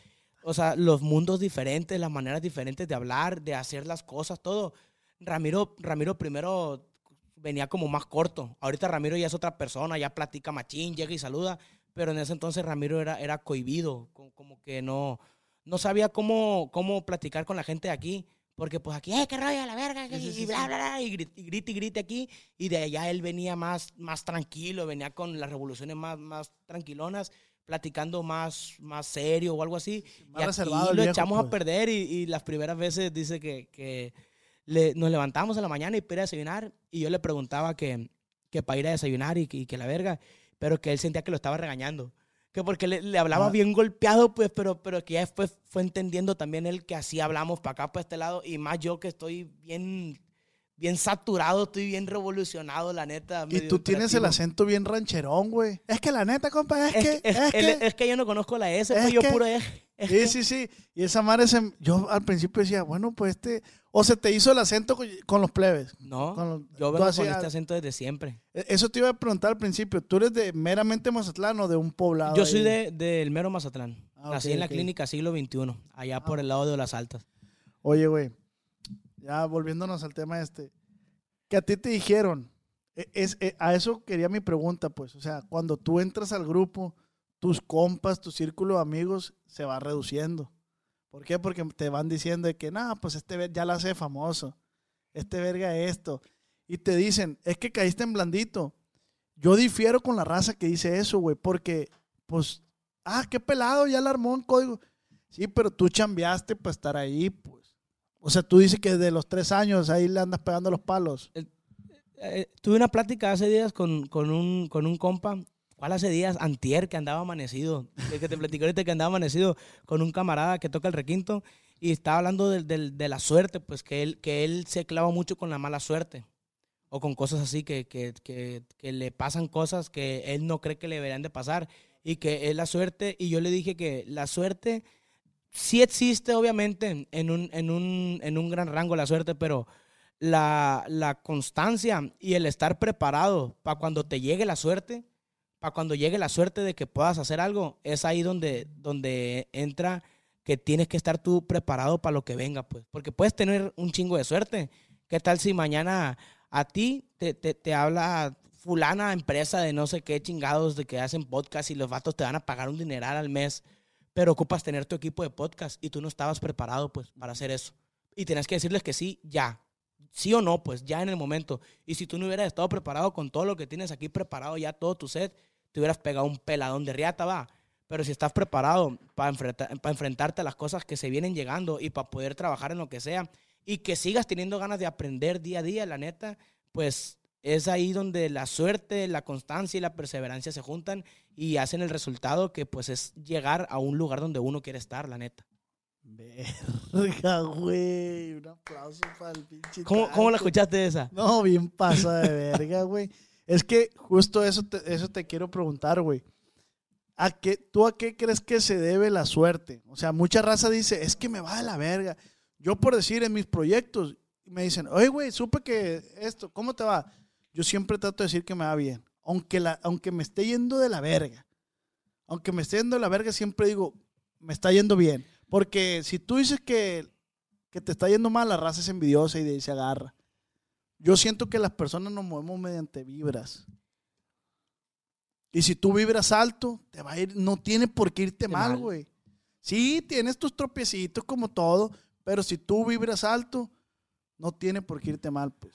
O sea, los mundos diferentes, las maneras diferentes de hablar, de hacer las cosas, todo. Ramiro, Ramiro primero venía como más corto. Ahorita Ramiro ya es otra persona, ya platica machín, llega y saluda. Pero en ese entonces Ramiro era, era cohibido, co- como que no, no sabía cómo, cómo platicar con la gente de aquí. Porque pues aquí, ¡eh, qué rollo, la verga!
Sí,
y
sí,
bla,
sí.
bla, bla, y grite, y grite, y grite aquí. Y de allá él venía más, más tranquilo, venía con las revoluciones más, más tranquilonas, platicando más, más serio o algo así.
Más
y aquí lo
viejo,
echamos a
pues.
perder y, y las primeras veces dice que, que le- nos levantamos en la mañana y para ir a desayunar y yo le preguntaba que, que para ir a desayunar y que, y que la verga, pero que él sentía que lo estaba regañando. Que porque le, le hablaba
Ah.
bien golpeado, pues, pero, pero que ya después fue entendiendo también él que así hablamos para acá, para este lado, y más yo que estoy bien, bien saturado, estoy bien revolucionado, la neta.
Y tú tienes el
hiperactivo.
acento bien rancherón, güey. Es que la neta, compa, es,
Es,
que,
que- es-
que-
es que yo no conozco la S,
es
pues yo
que-
puro es. es
Sí, sí, sí. Y esa madre, se- yo al principio decía, bueno, pues este... O se te hizo el acento con, los plebes.
No,
los-
yo vengo con
ah,
este acento desde siempre.
E- Eso te iba a preguntar al principio. ¿Tú eres de meramente Mazatlán o de un poblado?
Yo soy
ahí?
de, del mero Mazatlán.
Ah,
Nací en la clínica siglo XXI, allá por el lado de las altas.
Oye, güey, ya volviéndonos al tema este, que a ti te dijeron, e- es, e- a eso quería mi pregunta, pues, o sea, cuando tú entras al grupo, tus compas, tu círculo de amigos se va reduciendo. ¿Por qué? Porque te van diciendo de que, no, pues este ya la hace famoso. este verga esto. Y te dicen, es que caíste en blandito. Yo difiero con la raza que dice eso, güey, porque, pues, ah, qué pelado, ya la armó en código. Sí, pero tú chambeaste para estar ahí, pues. O sea, tú dices que desde los tres años ahí le andas pegando los palos.
Eh, tuve una plática hace días con, con, un, con un compa. ¿Cuál hace días? Antier, que andaba amanecido. El que te platicé ahorita que andaba amanecido con un camarada que toca el requinto. Y estaba hablando de, de- la suerte, pues que él, que él se clava mucho con la mala suerte. O con cosas así que, que, que, que le pasan cosas que él no cree que le deberían de pasar. Y que es la suerte. Y yo le dije que la suerte sí existe, obviamente, en un, en un, en un gran rango la suerte, pero la, la constancia y el estar preparado para cuando te llegue la suerte, para cuando llegue la suerte de que puedas hacer algo, es ahí donde, donde entra que tienes que estar tú preparado para lo que venga, pues. Porque puedes tener un chingo de suerte. ¿Qué tal si mañana a ti te, te, te habla fulana empresa de no sé qué chingados de que hacen podcast y los vatos te van a pagar un dineral al mes, pero ocupas tener tu equipo de podcast y tú no estabas preparado, pues, para hacer eso. Y tienes que decirles que sí, ya. Sí o no, pues, ya en el momento. Y si tú no hubieras estado preparado con todo lo que tienes aquí preparado, ya todo tu set, te hubieras pegado un peladón de riata, va. Pero si estás preparado para, enfrenta- para enfrentarte a las cosas que se vienen llegando y para poder trabajar en lo que sea y que sigas teniendo ganas de aprender día a día, la neta, pues es ahí donde la suerte, la constancia y la perseverancia se juntan y hacen el resultado que pues es llegar a un lugar donde uno quiere estar, la neta.
Verga, güey. Un aplauso para el pinche.
¿Cómo, cómo la escuchaste esa?
No, bien pasa de verga, güey. Es que justo eso te, eso te quiero preguntar, güey. ¿A qué, ¿Tú a qué crees que se debe la suerte? O sea, mucha raza dice, es que me va de la verga. Yo por decir en mis proyectos, me dicen, oye, güey, supe que esto, ¿cómo te va? Yo siempre trato de decir que me va bien. Aunque, aunque me esté yendo de la verga. Aunque me esté yendo de la verga, siempre digo, me está yendo bien. Porque si tú dices que, que te está yendo mal, la raza es envidiosa y se agarra. Yo siento que las personas nos movemos mediante vibras. Y si tú vibras alto, te va a ir, no tiene por qué irte mal, güey. Sí, tienes tus tropiecitos como todo, pero si tú vibras alto, no tiene por qué irte mal, pues.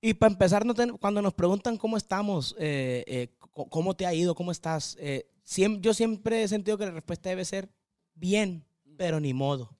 Y para empezar, no cuando nos preguntan cómo estamos, eh, eh, cómo te ha ido, cómo estás, eh, yo siempre he sentido que la respuesta debe ser bien, pero ni modo.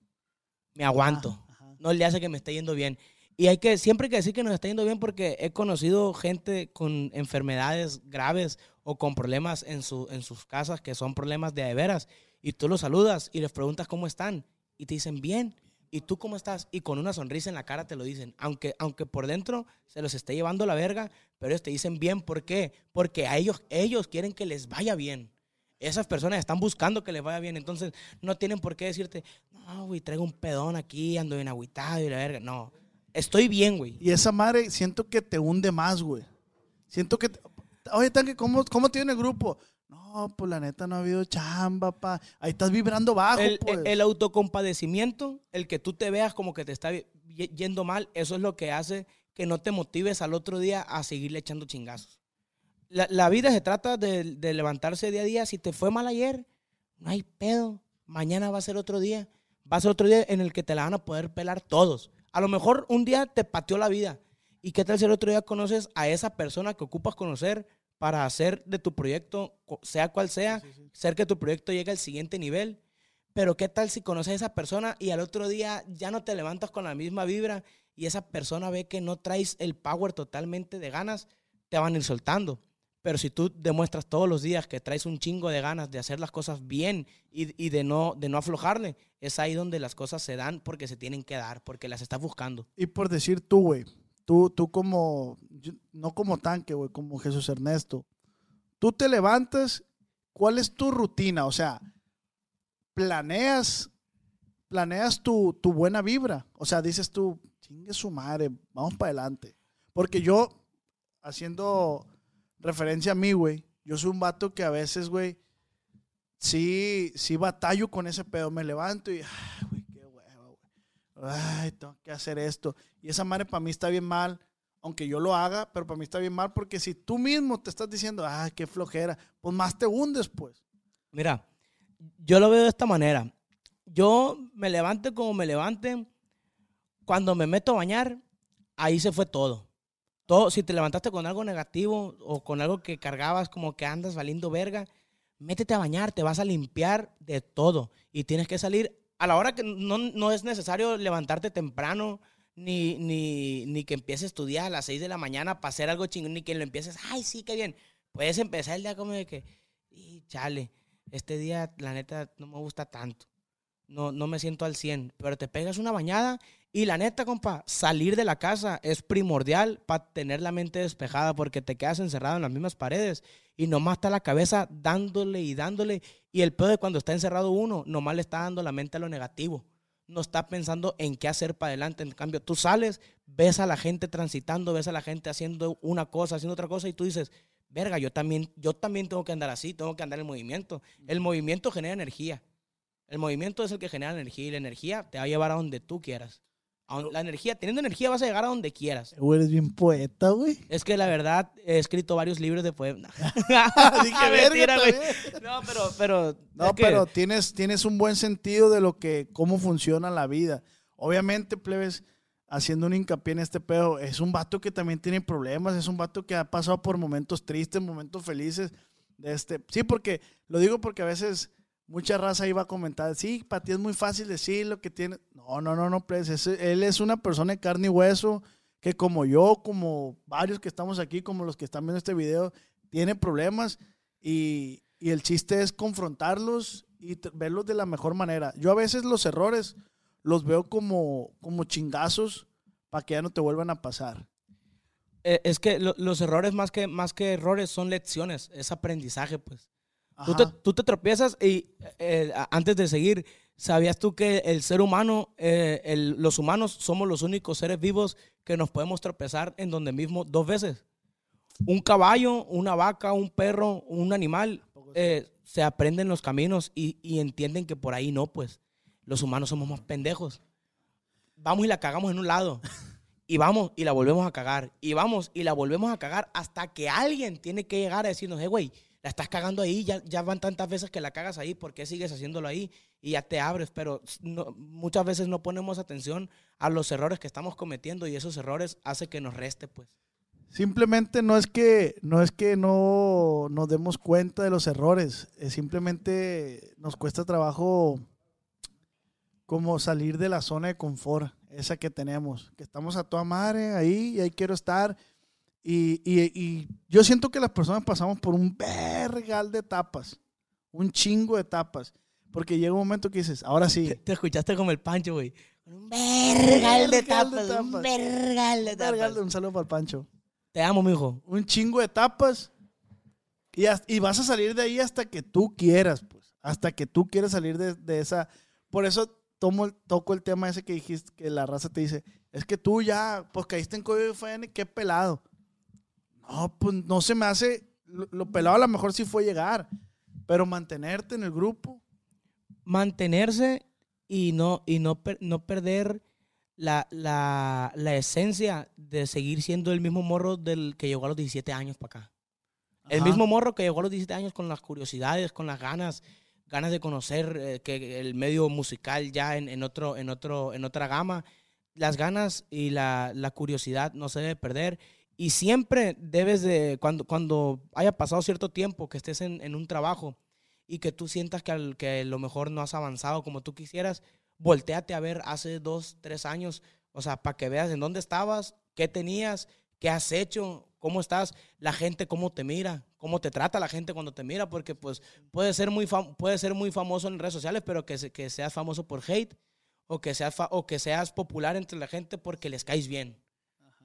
Me aguanto.
Ajá.
no le hace que me esté yendo bien. Y hay que, siempre hay que decir que nos está yendo bien porque he conocido gente con enfermedades graves o con problemas en, su, en sus casas que son problemas de veras. Y tú los saludas y les preguntas cómo están y te dicen bien. ¿Y tú cómo estás? Y con una sonrisa en la cara te lo dicen. Aunque, aunque por dentro se los esté llevando la verga, pero ellos te dicen bien. ¿Por qué? Porque a ellos, ellos quieren que les vaya bien. Esas personas están buscando que les vaya bien. Entonces no tienen por qué decirte, no, güey, traigo un pedón aquí, ando bien agüitado y la verga. No, estoy bien, güey.
Y esa madre siento que te hunde más, güey. Siento que... te- Oye, Tanque, ¿cómo, ¿cómo tiene el grupo? No, pues la neta no ha habido chamba, pa. Ahí estás vibrando bajo,
El,
pues.
el autocompadecimiento, el que tú te veas como que te está yendo mal, eso es lo que hace que no te motives al otro día a seguirle echando chingazos. La, la vida se trata de, de levantarse día a día. Si te fue mal ayer, no hay pedo. Mañana va a ser otro día. Va a ser otro día en el que te la van a poder pelar todos. A lo mejor un día te pateó la vida. ¿Y qué tal si el otro día conoces a esa persona que ocupas conocer para hacer de tu proyecto, sea cual sea, ser que tu proyecto llegue al siguiente nivel? Pero qué tal si conoces a esa persona y al otro día ya no te levantas con la misma vibra y esa persona ve que no traes el power totalmente de ganas, te van a ir soltando. Pero si tú demuestras todos los días que traes un chingo de ganas de hacer las cosas bien y, y de, no, de no aflojarle, es ahí donde las cosas se dan porque se tienen que dar, porque las estás buscando.
Y por decir tú, güey, tú, tú como, no como tanque, güey, como Jesús Ernesto, tú te levantas, ¿cuál es tu rutina? O sea, planeas, planeas tu, tu buena vibra. O sea, dices tú, chingue su madre, vamos para adelante. Porque yo, haciendo referencia a mí, güey, yo soy un vato que a veces, güey, sí, sí batallo con ese pedo. Me levanto y, ay, güey, qué huevo, güey ay, tengo que hacer esto. Y esa madre para mí está bien mal, aunque yo lo haga, pero para mí está bien mal porque si tú mismo te estás diciendo, ay, qué flojera, pues más te hundes, pues.
Mira, yo lo veo de esta manera. Yo me levante como me levante. Cuando me meto a bañar, ahí se fue todo. Todo, si te levantaste con algo negativo o con algo que cargabas como que andas valiendo verga, métete a bañar, te vas a limpiar de todo. Y tienes que salir a la hora que no, no es necesario levantarte temprano, ni, ni, ni que empieces a estudiar a las 6 de la mañana para hacer algo chingón, ni que lo empieces, ay, sí, qué bien. Puedes empezar el día como de que, y chale, este día la neta no me gusta tanto. No, no me siento al 100, pero te pegas una bañada y la neta, compa, salir de la casa es primordial para tener la mente despejada porque te quedas encerrado en las mismas paredes y nomás está la cabeza dándole y dándole. Y el peor de cuando está encerrado uno, nomás le está dando la mente a lo negativo. No está pensando en qué hacer para adelante. En cambio, tú sales, ves a la gente transitando, ves a la gente haciendo una cosa, haciendo otra cosa y tú dices, verga, yo también, yo también tengo que andar así, tengo que andar en movimiento. El movimiento genera energía. El movimiento es el que genera energía y la energía te va a llevar a donde tú quieras. La energía, teniendo energía vas a llegar a donde quieras.
Güey, eres bien poeta, güey.
Es que la verdad he escrito varios libros de poemas.
Dije, verga,
güey. No, pero, pero.
No, pero tienes, tienes un buen sentido de lo que, cómo funciona la vida. Obviamente, plebes, haciendo un hincapié en este pedo, es un vato que también tiene problemas, es un vato que ha pasado por momentos tristes, momentos felices. De este. Sí, porque, lo digo porque a veces mucha raza iba a comentar, sí, para ti es muy fácil decir lo que tiene. No, no, no, no, pues, él es una persona de carne y hueso que como yo, como varios que estamos aquí, como los que están viendo este video, tiene problemas y, el chiste es confrontarlos y verlos de la mejor manera. Yo a veces los errores los veo como, como chingazos para que ya no te vuelvan a pasar.
Eh, es que los errores más que, más que errores son lecciones, es aprendizaje, pues. Tú te, tropiezas y eh, antes de seguir, ¿sabías tú que el ser humano, eh, los humanos somos los únicos seres vivos que nos podemos tropezar en donde mismo dos veces? Un caballo, una vaca, un perro, un animal, eh, se aprenden los caminos y, y, entienden que por ahí no, pues. Los humanos somos más pendejos. Vamos y la cagamos en un lado. Y vamos y la volvemos a cagar. Y vamos y la volvemos a cagar hasta que alguien tiene que llegar a decirnos, hey, güey, la estás cagando ahí, ya, ya van tantas veces que la cagas ahí, ¿por qué sigues haciéndolo ahí? Y ya te abres, pero muchas veces no ponemos atención a los errores que estamos cometiendo y esos errores hace que nos reste, pues.
Simplemente no es que no es que no nos demos cuenta de los errores, simplemente nos cuesta trabajo como salir de la zona de confort, esa que tenemos, que estamos a toda madre ahí y ahí quiero estar y, y, yo siento que las personas pasamos por un vergal de etapas, un chingo de etapas. Porque llega un momento que dices, ahora sí.
Te, escuchaste como el Pancho, güey. Un vergal de etapas, un vergal de etapas.
Un saludo para el Pancho.
Te amo, mijo.
Un chingo de etapas. Y, y vas a salir de ahí hasta que tú quieras, pues. Hasta que tú quieras salir de, de esa. Por eso tomo, toco el tema ese que dijiste, que la raza te dice, es que tú ya, pues caíste en código FN, qué pelado. No, pues no se me hace. Lo, pelado a lo mejor sí fue llegar, pero mantenerte en el grupo.
Mantenerse y no, y no, no perder la, la, la, esencia de seguir siendo el mismo morro del que llegó a los 17 años para acá. El mismo morro que llegó a los 17 años con las curiosidades, con las ganas, ganas de conocer eh, que el medio musical ya en, en, otro, en, otro, en otra gama. Las ganas y la, la curiosidad no se debe perder. Y siempre debes de, cuando, cuando haya pasado cierto tiempo que estés en, un trabajo y que tú sientas que, al, que lo mejor no has avanzado como tú quisieras, volteate a ver hace dos, tres años, o sea, para que veas en dónde estabas, qué tenías, qué has hecho, cómo estás, la gente cómo te mira, cómo te trata la gente cuando te mira, porque pues puede ser muy, puede ser muy famoso en redes sociales, pero que, que seas famoso por hate o que, seas o que seas popular entre la gente porque les caes bien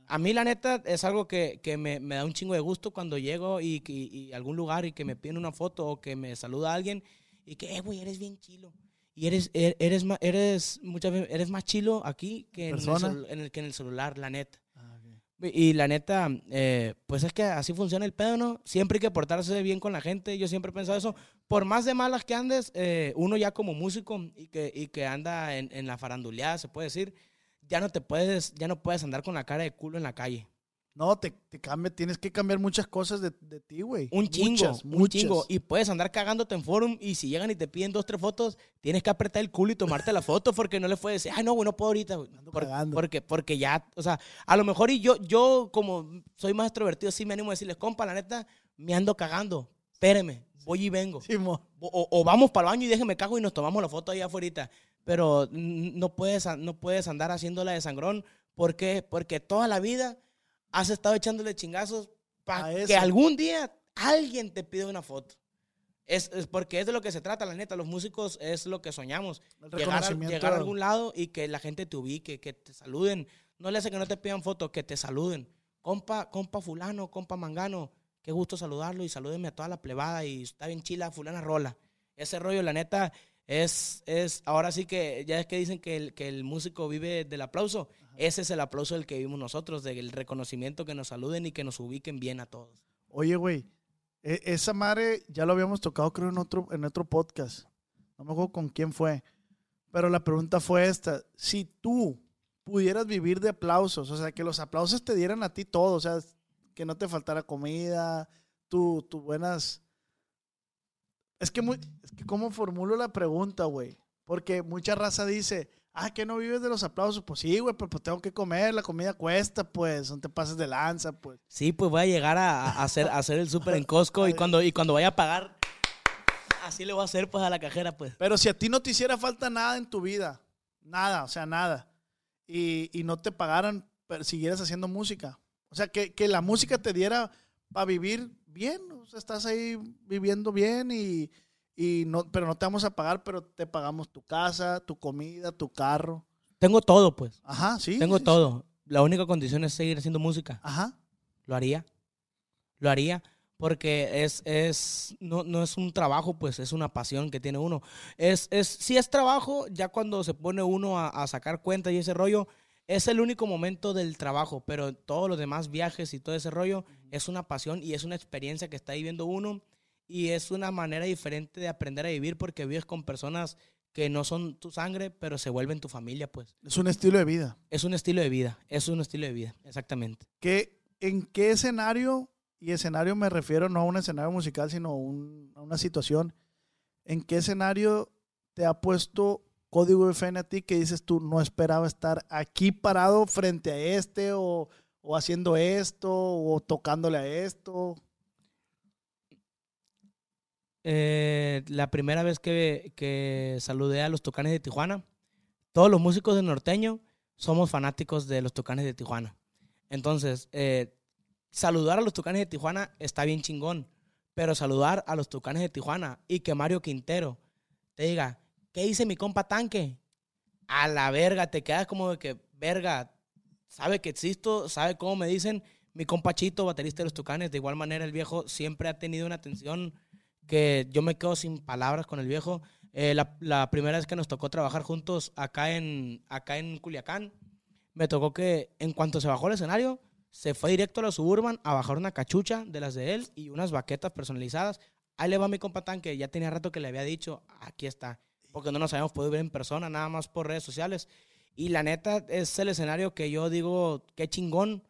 a mí la neta es algo que, me, da un chingo de gusto cuando llego y, a algún lugar y que me piden una foto o que me saluda alguien y que, eh, güey, eres bien chilo. Y eres, er, eres, más, eres, muchas veces, eres más chilo aquí que en el, que en el celular, la neta. Ah, y la neta, eh, pues es que así funciona el pedo, ¿no? Siempre hay que portarse bien con la gente. Yo siempre he pensado eso. Por más de malas que andes, eh, uno ya como músico y que, y que anda en, en la faranduleada, se puede decir, ya no te puedes, ya no puedes andar con la cara de culo en la calle.
No, te, te cambia, tienes que cambiar muchas cosas de, de ti, güey.
Un chingo,
Muchas,
un
muchas.
chingo. Y puedes andar cagándote en forum y si llegan y te piden dos, tres fotos, tienes que apretar el culo y tomarte la foto porque no le puedes decir, ay, no, güey, no puedo ahorita. güey".
Ando
Por-
cagando.
porque, porque ya, o sea, a lo mejor y yo, yo como soy más extrovertido, sí me animo a decirles, compa, la neta, me ando cagando. Espéreme, voy y vengo.
Sí.
O, o vamos para el baño y déjeme cago y nos tomamos la foto ahí afuera. Pero no puedes, no puedes andar haciéndola de sangrón. ¿Por qué? Porque toda la vida has estado echándole chingazos para que algún día alguien te pida una foto. Es, es porque es de lo que se trata, la neta. Los músicos es lo que soñamos. Llegar, a, llegar a algún lado y que la gente te ubique, que te saluden. No le hace que no te pidan fotos, que te saluden. Compa, compa fulano, compa mangano, qué gusto saludarlo y salúdenme a toda la plebada y está bien chila, fulana rola. Ese rollo, la neta, es, es ahora sí que ya es que dicen que el, que el músico vive del aplauso. Ese es el aplauso del que vivimos nosotros, del reconocimiento que nos saluden y que nos ubiquen bien a todos.
Oye, güey, e- esa madre ya lo habíamos tocado, creo, en otro, en otro podcast. No me acuerdo con quién fue. Pero la pregunta fue esta. Si tú pudieras vivir de aplausos, o sea, que los aplausos te dieran a ti todo, o sea, que no te faltara comida, tu, tu buenas... Es que, muy, es que cómo formulo la pregunta, güey. Porque mucha raza dice, ah, que no vives de los aplausos. Pues sí, güey, pero pues tengo que comer, la comida cuesta, pues, no te pases de lanza, pues.
Sí, pues voy a llegar a, a hacer, a hacer el súper en Costco y cuando, y cuando vaya a pagar, así le voy a hacer pues a la cajera, pues.
Pero si a ti no te hiciera falta nada en tu vida, nada, o sea, nada, y, y no te pagaran, pero siguieras haciendo música, o sea, que, que la música te diera para vivir bien, o sea, estás ahí viviendo bien y, y no, pero no te vamos a pagar, pero te pagamos tu casa, tu comida, tu carro.
Tengo todo, pues.
Ajá, sí.
Tengo
sí, sí.
todo. La única condición es seguir haciendo música.
Ajá.
Lo haría. Lo haría. Porque es, es, no, no es un trabajo, pues es una pasión que tiene uno. Es, es, sí es trabajo, ya cuando se pone uno a, a sacar cuenta y ese rollo, es el único momento del trabajo, pero todos los demás viajes y todo ese rollo es una pasión y es una experiencia que está viviendo uno y es una manera diferente de aprender a vivir porque vives con personas que no son tu sangre, pero se vuelven tu familia, pues.
Es un estilo de vida.
Es un estilo de vida, es un estilo de vida, exactamente.
¿Qué, ¿En qué escenario, y escenario me refiero no a un escenario musical, sino a, un- a una situación, en qué escenario te ha puesto código FN a ti que dices tú no esperaba estar aquí parado frente a este o, o haciendo esto o tocándole a esto?
Eh, la primera vez que, que saludé a los Tucanes de Tijuana, todos los músicos de Norteño somos fanáticos de los Tucanes de Tijuana. Entonces, eh, saludar a los Tucanes de Tijuana está bien chingón, pero saludar a los Tucanes de Tijuana y que Mario Quintero te diga, ¿qué dice mi compa Tanque? A la verga, te quedas como de que, verga, sabe que existo, sabe cómo me dicen. Mi compa Chito, baterista de los Tucanes, de igual manera el viejo siempre ha tenido una atención que yo me quedo sin palabras con el viejo. Eh, la, primera vez que nos tocó trabajar juntos acá en, acá en Culiacán, me tocó que en cuanto se bajó el escenario, se fue directo a la Suburban a bajar una cachucha de las de él y unas baquetas personalizadas. Ahí le va mi compa Tanque, ya tenía rato que le había dicho, aquí está, porque no nos habíamos podido ver en persona, nada más por redes sociales. Y la neta es el escenario que yo digo, qué chingón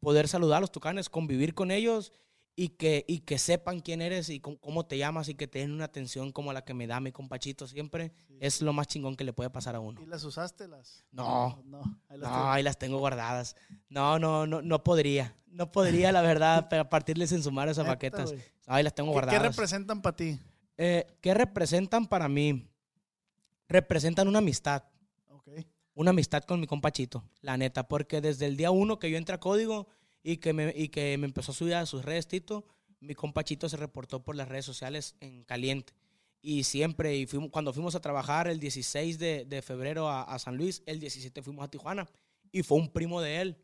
poder saludar a los tucanes, convivir con ellos y que, y que sepan quién eres y cómo, cómo te llamas y que te den una atención como la que me da mi compachito siempre. Es lo más chingón que le puede pasar a uno.
¿Y las usaste las?
No.
No, ahí las
No, ahí las tengo guardadas. No, no, no, no podría. No podría, la verdad, partirles en sumar esas
Neta,
baquetas.
güey.
Ahí las tengo
¿Qué, ¿Qué
guardadas.
representan para ti?
Eh, ¿Qué representan para mí? Representan una amistad. Una amistad con mi compachito, la neta, porque desde el día uno que yo entré a código y que me, y que me empezó a subir a sus redes, Tito, mi compachito se reportó por las redes sociales en caliente. Y siempre, y fuimos, cuando fuimos a trabajar el 16 de, de febrero a, a San Luis, el 17 fuimos a Tijuana y fue un primo de él.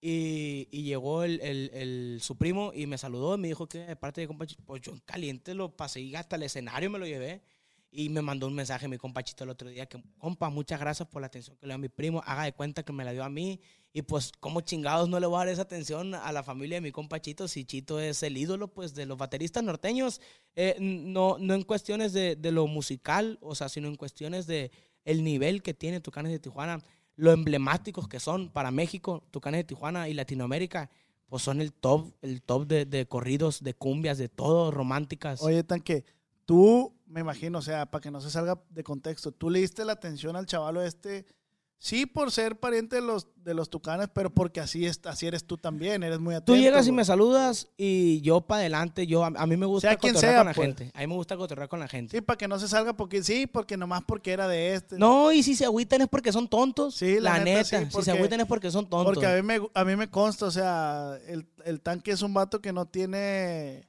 Y, y llegó el, el- el- su primo y me saludó y me dijo que de parte de compachito, pues yo en caliente lo pasé y hasta el escenario me lo llevé. Y me mandó un mensaje mi compachito el otro día que, compa, muchas gracias por la atención que le dio a mi primo. Haga de cuenta que me la dio a mí. Y pues, ¿cómo chingados no le voy a dar esa atención a la familia de mi compa Chito si Chito es el ídolo, pues, de los bateristas norteños? Eh, no, no en cuestiones de, de lo musical, o sea, sino en cuestiones de el nivel que tiene Tucanes de Tijuana, lo emblemáticos que son para México, Tucanes de Tijuana y Latinoamérica. pues son el top, el top de, de corridos, de cumbias, de todo, románticas.
Oye, Tanque, tú, me imagino, o sea, para que no se salga de contexto, tú le diste la atención al chavalo este, sí por ser pariente de los, de los tucanes, pero porque así, es, así eres tú también, eres muy atento.
Tú llegas y me saludas y yo para adelante, yo a, a mí me gusta
Sea quien
cotorrear
sea,
con la
pues.
gente. A mí me gusta cotorrear con la gente.
Sí, para que no se salga porque sí, porque nomás porque era de este.
No, y si se agüitan es porque son tontos.
Sí, la
la,
neta,
neta.
sí,
si se agüitan es porque son tontos.
Porque a mí, me, a mí me consta, o sea, el, el tanque es un vato que no tiene...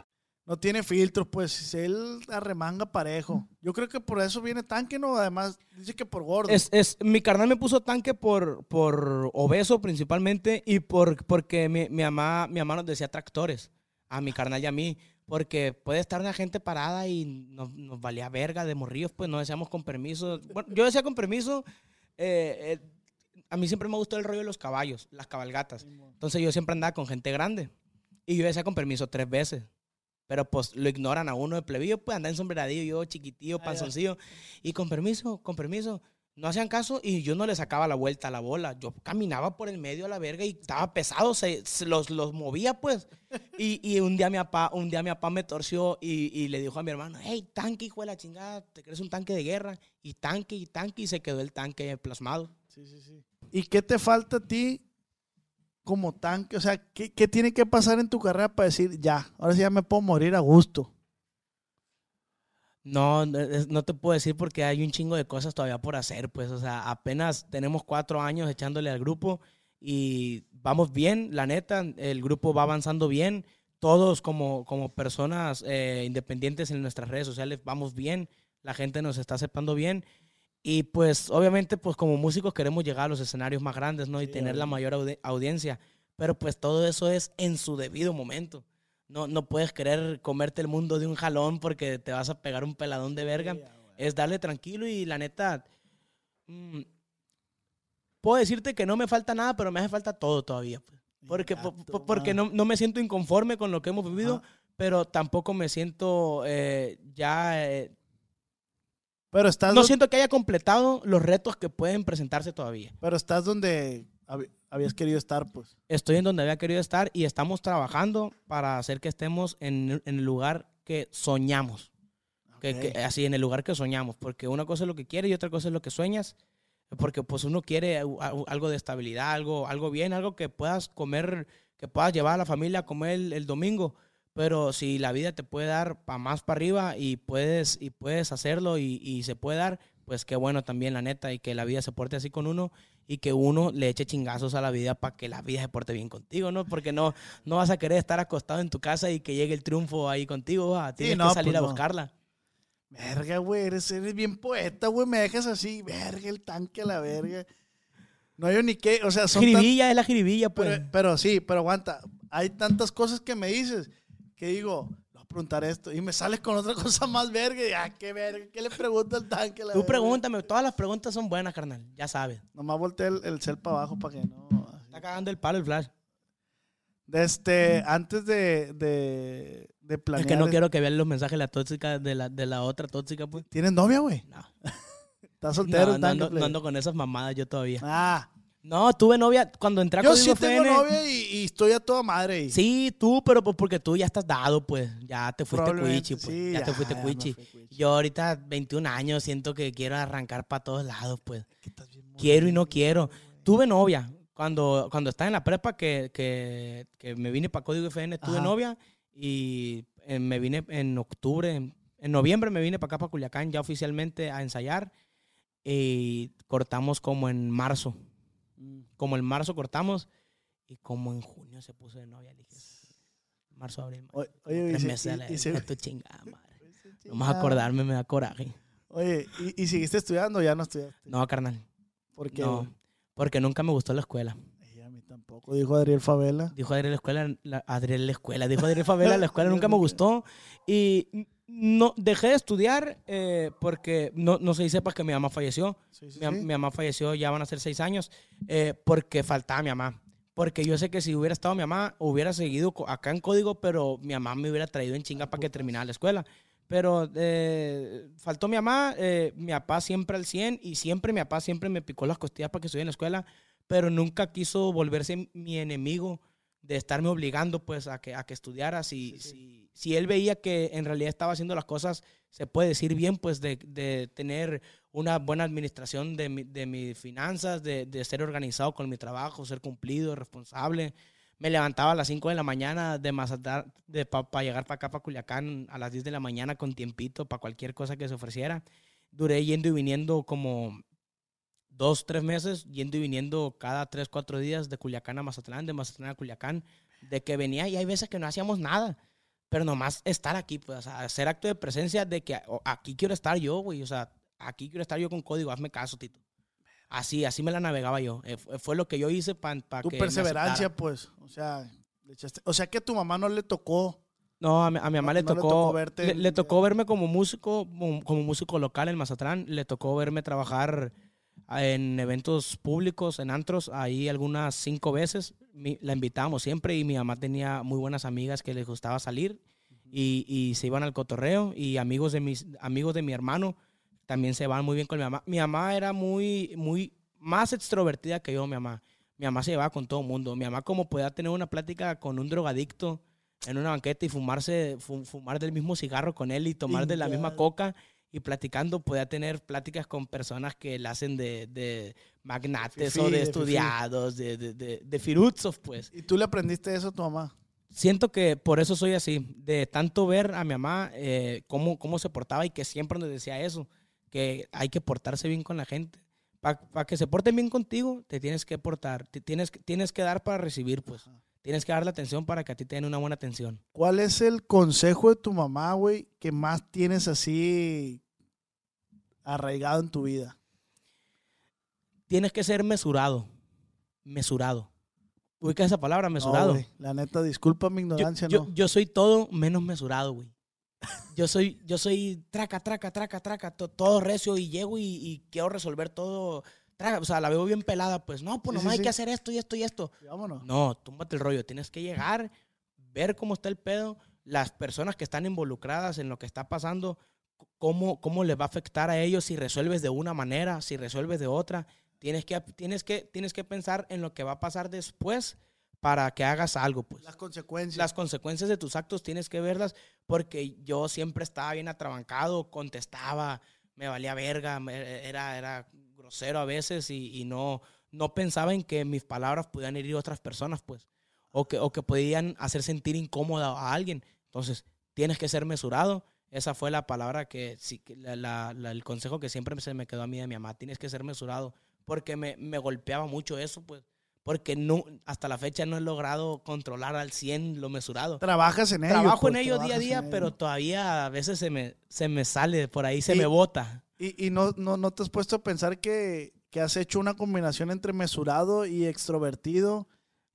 No tiene filtros, pues él arremanga parejo. Yo creo que por eso viene tanque, ¿no? Además, dice que por gordo.
Es, es, mi carnal me puso tanque por, por obeso principalmente y por, porque mi, mi, mamá, mi mamá nos decía tractores a mi carnal y a mí. Porque puede estar una gente parada y nos, nos valía verga de morrillos, pues no decíamos con permiso. Bueno, yo decía con permiso. eh, eh, a mí siempre me gustó el rollo de los caballos, las cabalgatas. Entonces yo siempre andaba con gente grande. Y yo decía con permiso tres veces. Pero pues lo ignoran a uno de plebillo, pues anda en sombreradillo, yo chiquitillo, panzoncillo. Y con permiso, con permiso. No hacían caso y yo no le sacaba la vuelta a la bola. Yo caminaba por el medio a la verga y estaba pesado, se, se los, los movía pues. Y, y un día mi papá, un día mi papá me torció y, y le dijo a mi hermano, hey, tanque, hijo de la chingada, ¿te crees un tanque de guerra? Y tanque, y tanque, y se quedó el tanque plasmado.
Sí, sí, sí. ¿Y qué te falta a ti como tanque? O sea, ¿qué, qué tiene que pasar en tu carrera para decir, ya, ahora sí ya me puedo morir a gusto?
No, no te puedo decir porque hay un chingo de cosas todavía por hacer, pues, o sea, apenas tenemos cuatro años echándole al grupo y vamos bien, la neta, el grupo va avanzando bien, todos como, como personas eh, independientes en nuestras redes sociales vamos bien, la gente nos está aceptando bien y pues obviamente pues como músicos queremos llegar a los escenarios más grandes, ¿no? Y
Sí,
tener la mayor audi- audiencia, pero pues todo eso es en su debido momento. No, no puedes querer comerte el mundo de un jalón porque te vas a pegar un peladón de verga. Es darle tranquilo y la neta. mm, puedo decirte que no me falta nada, pero me hace falta todo todavía. pues. Porque, po- porque no, no me siento inconforme con lo que hemos vivido,
Ajá.
pero tampoco me siento eh, ya. eh,
Pero estás,
no siento que haya completado los retos que pueden presentarse todavía.
pero estás donde hab- habías querido estar, pues.
Estoy en donde había querido estar y estamos trabajando para hacer que estemos en, en el lugar que soñamos. Que- que-
Ok.
así, en el lugar que soñamos. Porque una cosa es lo que quieres y otra cosa es lo que sueñas. Porque pues uno quiere algo de estabilidad, algo, algo bien, algo que puedas comer, que puedas llevar a la familia a comer el, el domingo. Pero si la vida te puede dar para más para arriba y puedes, y puedes hacerlo y, y se puede dar, pues qué bueno también, la neta, y que la vida se porte así con uno y que uno le eche chingazos a la vida para que la vida se porte bien contigo, ¿no? Porque no, no vas a querer estar acostado en tu casa y que llegue el triunfo ahí contigo, ¿va? tienes
no,
que salir
pues
a
no.
buscarla.
Verga, güey, eres, eres bien poeta, güey. Me dejas así, verga, el tanque a la verga. No hay ni qué, o sea, son tan-
Jiribilla es la jiribilla, pues.
pero, pero sí, pero aguanta. Hay tantas cosas que me dices que digo, a preguntar esto. Y me sales con otra cosa más verga. Y, ah, qué verga, ¿qué le pregunta el tanque? la
Tú
verga?
pregúntame, todas las preguntas son buenas, carnal, ya sabes.
Nomás volteé el, el cel para abajo para que no. así.
Está cagando el palo el flash.
De este, antes de, de, de
Es
planear.
que no quiero que vean los mensajes de la tóxica, de la, de la otra tóxica, pues.
¿Tienes novia, güey?
No,
¿Estás soltero?
no,
tanque,
no ando con esas mamadas yo todavía.
Ah,
No, tuve novia cuando entré a
yo sí
Código
tengo
FN.
novia y, y estoy a toda madre.
Sí, tú, pero pues porque tú ya estás dado, pues. Ya te fuiste cuichi, pues.
sí,
ya, te fuiste
ya
cuichi. Yo ahorita, 21 años, siento que quiero arrancar para todos lados, pues. Quiero y no quiero. Tuve novia cuando, cuando estaba en la prepa, que, que, que me vine para Código FN, tuve
Ajá.
novia y eh, me vine en octubre, en, en noviembre me vine para acá, para Culiacán, ya oficialmente a ensayar y cortamos como en marzo. Como en marzo cortamos y como en junio se puso de novia. Le dije, marzo, abril, mayo.
Oye, y
tres meses
y- y se-
tu chingada madre. Nomás acordarme me da coraje.
Oye, ¿y, y seguiste estudiando o ya no estudiaste?
No, carnal.
Porque
No, porque nunca me gustó la escuela.
a mí tampoco, dijo Adriel Favela.
Dijo Adriel la escuela, la, Adriel la escuela, dijo Adriel Favela, la escuela nunca me gustó. Y no dejé de estudiar eh, porque, no, no sé si sepas que mi mamá falleció.
Sí, sí,
Mi, am-
sí.
mi mamá falleció, ya van a ser seis años, eh, porque faltaba mi mamá. Porque yo sé que si hubiera estado mi mamá, hubiera seguido acá en código, pero mi mamá me hubiera traído en chinga para que terminara la escuela. Pero eh, faltó mi mamá, eh, mi papá siempre al 100 y siempre mi papá siempre me picó las costillas para que estudiara en la escuela, pero nunca quiso volverse mi enemigo de estarme obligando pues a que, a que estudiara. Si, si, si él veía que en realidad estaba haciendo las cosas, se puede decir bien, pues de, de tener una buena administración de, mi- de mis finanzas, de, de ser organizado con mi trabajo, ser cumplido, responsable. Me levantaba a las 5 de la mañana de Mazatlán, de para llegar para acá, para Culiacán, a las 10 de la mañana con tiempito para cualquier cosa que se ofreciera. Duré yendo y viniendo como dos, tres meses, yendo y viniendo cada tres, cuatro días de Culiacán a Mazatlán, de Mazatlán a Culiacán, de que venía y hay veces que no hacíamos nada. Pero nomás estar aquí, pues, o sea, hacer acto de presencia de que aquí quiero estar yo, güey. O sea, aquí quiero estar yo con código, hazme caso, Tito. Así, así me la navegaba yo. Eh, fue, lo que yo hice para
Tu
que me
perseverancia, pues. O sea, le echaste- o sea que a tu mamá no le tocó.
No, a mi, a mi mamá
No-
le,
no le
tocó,
tocó verte
le tocó verme como músico, como, como músico local en Mazatlán. Le tocó verme trabajar en eventos públicos, en antros, ahí algunas cinco veces. Mi- la invitábamos siempre y mi mamá tenía muy buenas amigas que les gustaba salir y, y se iban al cotorreo y amigos de mis amigos de mi hermano también se van muy bien con mi mamá. Mi mamá era muy, muy más extrovertida que yo, mi mamá. Mi mamá se llevaba con todo el mundo. Mi mamá como podía tener una plática con un drogadicto en una banqueta y fumarse, fu- fumar del mismo cigarro con él y tomar de la misma coca y platicando, podía tener pláticas con personas que la hacen de, de magnates
Fifí,
o
de
de
fifí.
estudiados, de, de, de, de firuzos, pues.
¿Y tú le aprendiste eso a tu mamá?
Siento que por eso soy así, de tanto ver a mi mamá eh, cómo, cómo se portaba y que siempre nos decía eso, que hay que portarse bien con la gente. Para que se porten bien contigo, te tienes que portar, te tienes, tienes que dar para recibir, pues. Tienes que darle atención para que a ti te den una buena atención.
¿Cuál es el consejo de tu mamá, güey, que más tienes así arraigado en tu vida?
Tienes que ser mesurado, mesurado. Ubica esa palabra, mesurado.
la neta, disculpa mi
yo,
ignorancia,
yo-
¿no?
yo soy todo menos mesurado, güey. Yo soy, yo soy traca, traca, traca, traca, to- todo recio y llego y, y quiero resolver todo. O sea, la veo bien pelada, pues no, pues
Sí,
nomás
sí,
hay
sí.
que hacer esto y esto y esto.
Y Vámonos.
No, túmbate el rollo. Tienes que llegar, ver cómo está el pedo, las personas que están involucradas en lo que está pasando, cómo, cómo les va a afectar a ellos si resuelves de una manera, si resuelves de otra. Tienes que, tienes que, tienes que pensar en lo que va a pasar después para que hagas algo, pues
Las consecuencias.
las consecuencias de tus actos tienes que verlas porque yo siempre estaba bien atrabancado, contestaba, me valía verga, era, era grosero a veces y, no, no pensaba en que mis palabras podían herir a otras personas, pues, o que, o que podían hacer sentir incómoda a alguien. Entonces, tienes que ser mesurado. Esa fue la palabra que, sí, la- el consejo que siempre se me quedó a mí de mi mamá. Tienes que ser mesurado porque me, me golpeaba mucho eso, pues. Porque no, hasta la fecha no he logrado controlar al 100 lo mesurado.
Trabajas en ello.
Trabajo
pues,
en ello día a día, pero todavía a veces se me, se me sale por ahí, se
Y-
me bota.
¿Y, y no, no, no te has puesto a pensar que, que has hecho una combinación entre mesurado y extrovertido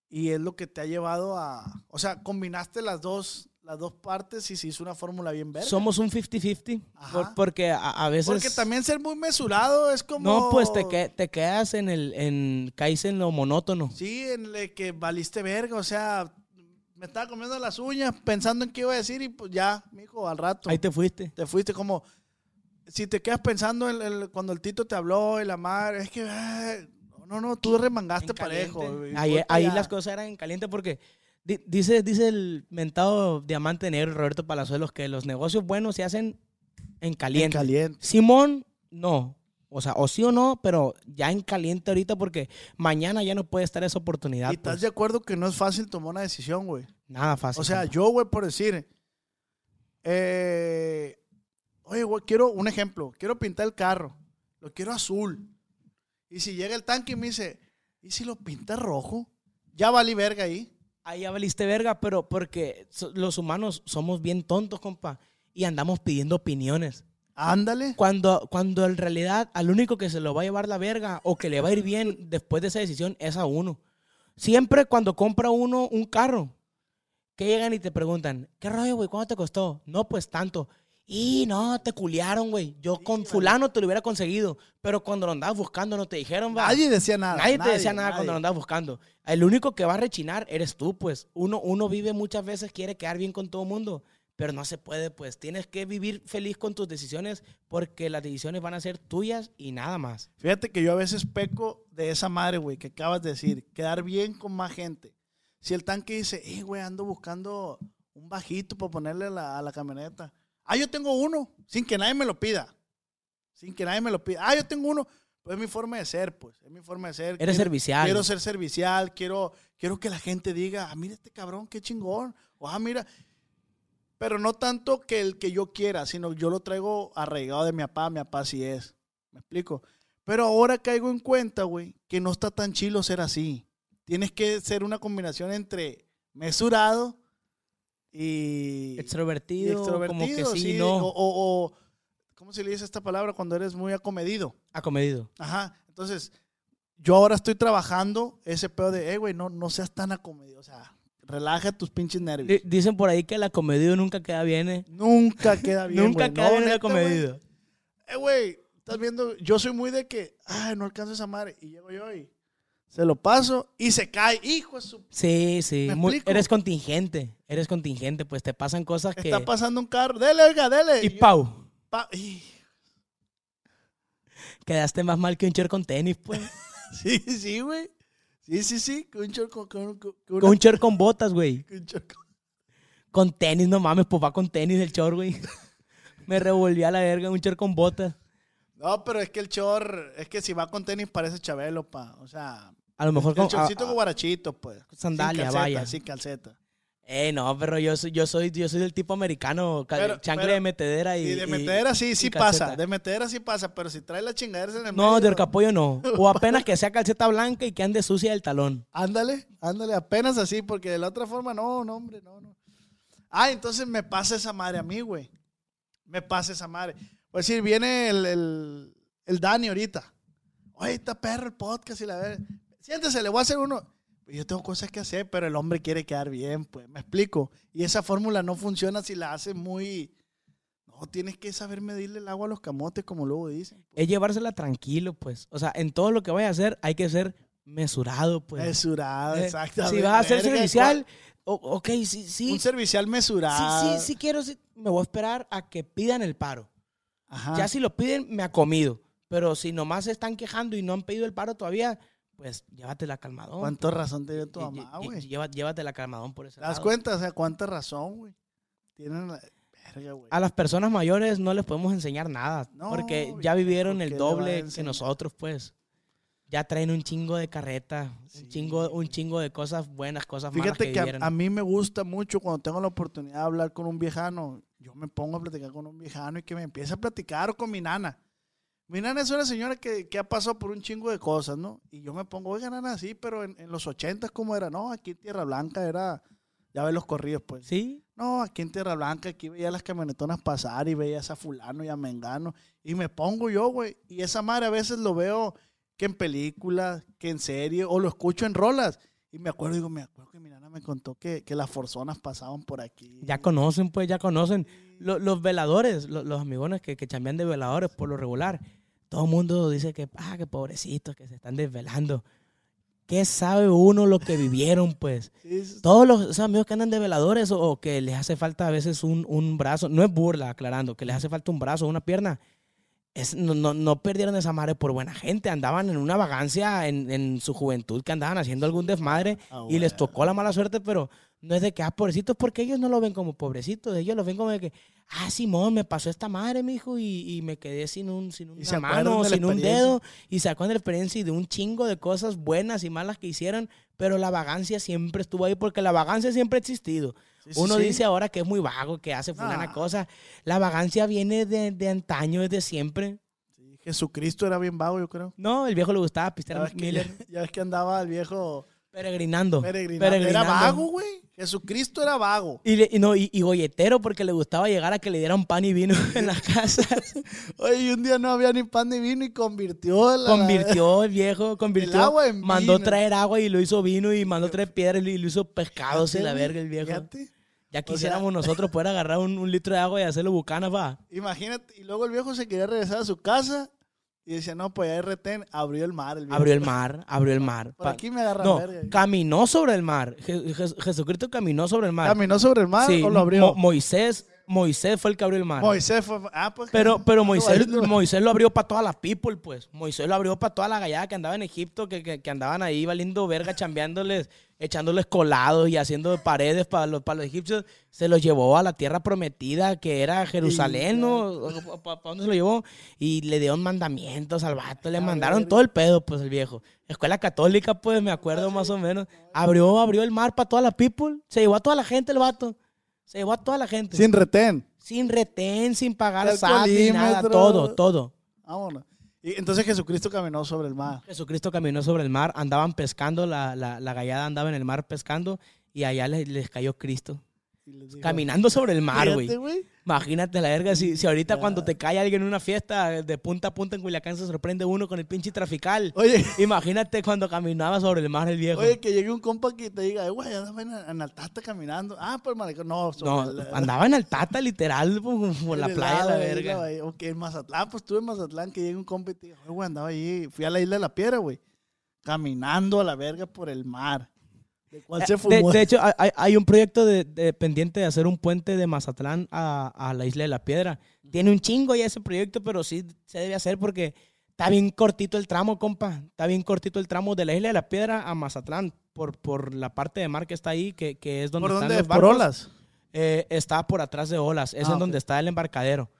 y es lo que te ha llevado a... O sea, combinaste las dos, las dos partes y se hizo una fórmula bien verga.
Somos un 50-50,
Ajá.
por- porque a, a veces...
Porque también ser muy mesurado es como...
No, pues te, que- te quedas en el, en, caes en lo monótono.
Sí, en el que valiste verga, o sea, me estaba comiendo las uñas pensando en qué iba a decir y pues ya, mijo, al rato.
Ahí te fuiste.
te fuiste como si te quedas pensando en cuando el Tito te habló y la madre es que ay, no no tú remangaste parejo
Ahí,
ponte
ahí
ya.
las cosas eran en caliente porque dice, dice el mentado diamante negro Roberto Palazuelos que los negocios buenos se hacen en
En
caliente. Simón, no. O sea, o sí o no, pero ya en caliente ahorita porque mañana ya no puede estar esa oportunidad.
¿Y estás
pues.
de acuerdo que no es fácil tomar una decisión, güey?
Nada fácil.
O sea, yo, güey, por decir, eh, oye, güey, quiero un ejemplo, quiero pintar el carro, lo quiero azul. Y si llega el tanque y me dice, ¿y si lo pinta rojo? Ya valí verga ahí.
Ahí ya valiste verga, pero porque los humanos somos bien tontos, compa, y andamos pidiendo opiniones.
Ándale.
Cuando, cuando en realidad al único que se lo va a llevar la verga o que le va a ir bien después de esa decisión es a uno. Siempre cuando compra uno un carro, que llegan y te preguntan, ¿qué rollo, güey? ¿Cuánto te costó? No, pues tanto. Y no, te culiaron, güey. Yo con fulano te lo hubiera conseguido, pero cuando lo andabas buscando no te dijeron, va.
Nadie decía nada.
Nadie te decía nada
nadie.
cuando lo andabas buscando. El único que va a rechinar eres tú, pues. Uno, uno vive muchas veces, quiere quedar bien con todo el mundo, pero no se puede, pues. Tienes que vivir feliz con tus decisiones porque las decisiones van a ser tuyas y nada más.
Fíjate que yo a veces peco de esa madre, güey, que acabas de decir, quedar bien con más gente. Si el tanque dice, eh, güey, ando buscando un bajito para ponerle la, a la camioneta. Ah, yo tengo uno, sin que nadie me lo pida. Sin que nadie me lo pida. Ah, yo tengo uno. Pues es mi forma de ser, pues. Es mi forma de ser.
Eres
Quiero-
servicial.
Quiero ser servicial, quiero, quiero que la gente diga, ah, mira este cabrón, qué chingón. O ah, mira. Pero no tanto que el que yo quiera, sino yo lo traigo arraigado de mi papá, mi papá así es. ¿Me explico? Pero ahora caigo en cuenta, güey, que no está tan chilo ser así. Tienes que ser una combinación entre mesurado y, y
Extrovertido, como que sí,
sí,
no.
O, o- o- ¿cómo se le dice esta palabra cuando eres muy acomedido?
Acomedido.
Ajá. Entonces, yo ahora estoy trabajando ese pedo de, eh, güey, no, no seas tan acomedido. O sea, relaja tus pinches nervios.
Di- Dicen por ahí que el acomedido nunca queda bien, ¿eh?
Nunca queda bien.
nunca
güey.
queda
No,
bien el acomedido.
Eh, güey, estás viendo, yo soy muy de que, ay, no alcanzo esa madre. Y llego yo y se lo paso y se cae. Hijo de su...
Sí, sí. Eres contingente. Eres contingente, pues te pasan cosas que.
Está pasando un carro. Dele, oiga, dele.
Y pau.
pa- y-
Quedaste más mal que un chor con tenis, pues.
Sí, sí, güey. Sí, sí, sí. Un chor- con- con-
un chor con botas, güey.
con un chor- con-
Con tenis, no mames, pues va con tenis el chor, güey. Me revolví a la verga, un chor con botas.
No, pero es que el chor, es que si va con tenis parece Chabelo, pa. O sea,
A lo mejor
el
con.
chorcito
ah,
con guarachito, pues.
Sandalia,
sin calceta,
vaya.
Sin calceta.
Eh, no, pero yo soy, yo soy, yo soy del tipo americano, ca-
Pero-
chancle
pero-
de metedera y.
Y de metedera sí,
y
sí pasa. De metedera sí pasa, pero si trae la chingadera en el
No,
medio,
de horcapollo no. O apenas que sea calceta blanca y que ande sucia el talón.
Ándale, ándale, apenas así, porque de la otra forma, no, no, hombre, no, no. Ah, entonces me pasa esa madre a mí, güey. Me pasa esa madre. Pues decir, viene el, el, el Dani ahorita. Oye, está perro el podcast y la ver. Siéntese, le voy a hacer uno. Yo tengo cosas que hacer, pero el hombre quiere quedar bien, pues, me explico. Y esa fórmula no funciona si la haces muy. No, tienes que saber medirle el agua a los camotes, como luego dicen. pues.
Es llevársela tranquilo, pues. O sea, en todo lo que vaya a hacer hay que ser mesurado, pues.
Mesurado,
Eh,
exactamente.
Si vas a ser servicial, ok, sí, sí.
Un servicial
Sí,
mesurado.
sí, sí quiero, sí, me voy a esperar a que pidan el paro.
Ajá.
Ya si lo piden, me acomido. Pero si nomás se están quejando y no han pedido el paro todavía, pues llévatela calmadón.
¿Cuánta razón te dio tu mamá, güey?
Llévatela calmadón por ese
¿Te das
lado.
cuenta? O sea, cuánta razón, güey. Tienen la... Verga, güey.
A las personas mayores no les podemos enseñar nada.
No,
porque
¿y
ya vivieron el doble que nosotros, pues. Ya traen un chingo de carreta,
Sí.
un, chingo, un chingo de cosas buenas, cosas malas
Fíjate
que,
que, a, a mí me gusta mucho cuando tengo la oportunidad de hablar con un viejano. Yo me pongo a platicar con un viejano y que me empiece a platicar con mi nana. Mi nana es una señora que, que ha pasado por un chingo de cosas, ¿no? Y yo me pongo, oiga, nana, sí, pero en, en los ochentas, ¿cómo era? No, aquí en Tierra Blanca era, ya ves los corridos, pues.
¿Sí?
No, aquí en Tierra Blanca, aquí veía las camionetonas pasar y veía a fulano y a mengano. Y me pongo yo, güey. Y esa madre a veces lo veo que en películas, que en serie, o lo escucho en rolas. Y me acuerdo, digo, me acuerdo que mi nana me contó que, que las forzonas pasaban por aquí.
Ya conocen, pues, ya conocen. Lo- los veladores, lo- los amigones que, que chambean de veladores por lo regular, todo el mundo dice que, ah, que pobrecitos, que se están desvelando. ¿Qué sabe uno lo que vivieron, pues?
Sí,
Todos los esos amigos que andan de veladores o, o que les hace falta a veces un, un brazo, no es burla, aclarando, que les hace falta un brazo o una pierna, es, no, no, no perdieron esa madre por buena gente, andaban en una vagancia en, en su juventud, que andaban haciendo algún desmadre
Ah,
y les tocó la mala suerte, pero no es de que, ah, pobrecitos, porque ellos no lo ven como pobrecitos, ellos lo ven como de que, ah, Simón, me pasó esta madre, mijo, y, y me quedé sin un, sin
Y se
una
acuerdan
mano, sin un dedo, y se acuerdan de la experiencia y de un chingo de cosas buenas y malas que hicieron, pero la vagancia siempre estuvo ahí, porque la vagancia siempre ha existido.
Sí,
Uno
sí.
dice ahora que es muy vago, que hace fulana
Ah.
cosa. La vagancia viene de, de antaño, desde siempre.
Sí, Jesucristo era bien vago, yo creo.
No, el viejo le gustaba
Ya
pistear
que,
Miller.
ya ves que andaba el viejo
Peregrinando.
peregrinando. Era
Peregrinando.
vago, güey. Jesucristo era vago.
Y, le- y no, y, y golletero porque le gustaba llegar a que le dieran pan y vino en las casas.
Oye, y un día no había ni pan ni vino y convirtió la...
convirtió el viejo, convirtió.
agua en
mandó
vino.
traer agua y lo hizo vino y mandó traer piedras y lo hizo pescados y la verga el viejo.
fíjate.
Ya
O sea-
quisiéramos nosotros poder agarrar un, un litro de agua y hacerlo bucanas, va.
Imagínate, y luego el viejo se quería regresar a su casa y decía, no, pues ya retén, abrió el mar. El.
Abrió el mar, abrió el mar.
Por aquí me agarra
no,
verga.
caminó sobre el mar. Je- Je- Jesucristo caminó sobre el mar.
¿Caminó sobre el mar
Sí,
o lo abrió?
Mo- Moisés, Moisés fue el que abrió el mar.
Moisés fue... Ah, pues...
Pero, pero Moisés. Moisés lo abrió para todas las people, pues. Moisés lo abrió para toda la gallada que andaba en Egipto, que, que, que andaban ahí valiendo verga, chambeándoles, echándoles colados y haciendo paredes para los, para los egipcios. Se los llevó a la tierra prometida, que era Jerusalén, ¿no? ¿Para dónde se lo llevó? Y le dieron mandamientos al vato, le mandaron todo el pedo, pues, el viejo. Escuela católica, pues, me acuerdo más o menos. Abrió, abrió el mar para toda la people. Se llevó a toda la gente el vato. Se llevó a toda la gente.
Sin retén.
Sin retén, sin pagar SAT, ni nada, todo, todo.
Vámonos. Y entonces Jesucristo caminó sobre el mar.
Jesucristo caminó sobre el mar, andaban pescando, la, la, la gallada andaba en el mar pescando y allá les, les cayó Cristo.
Y les dijo,
Caminando sobre el mar,
"Fíjate,
güey. Imagínate la verga, si, si ahorita
Ya.
cuando te cae alguien en una fiesta de punta a punta en Culiacán se sorprende uno con el pinche trafical.
Oye,
Imagínate cuando caminaba sobre el mar el viejo.
oye, que llegue un compa que te diga, "Eh, güey, andaba en, en Altata caminando. Ah, pues maricón, no.
no,
la-
andaba en Altata, literal, por, por la playa, la
ahí,
verga.
bahía. Ok, en Mazatlán, pues estuve en Mazatlán, que llegue un compa y te diga, "Oye, güey, andaba ahí. Fui a la isla de la piedra, güey. Caminando a la verga por el mar. ¿De cuál se
Eh,
fumó?
De, de hecho, hay- hay, un proyecto de, de- pendiente de hacer un puente de Mazatlán a, a la Isla de la Piedra. Tiene un chingo ya ese proyecto, pero sí se debe hacer porque está bien cortito el tramo, compa. Está bien cortito el tramo de la Isla de la Piedra a Mazatlán por, por la parte de mar que está ahí, que, que es donde
¿Por
están
dónde?
los
¿Por olas?
Eh, está por atrás de olas. Es
Ah,
en donde está el embarcadero.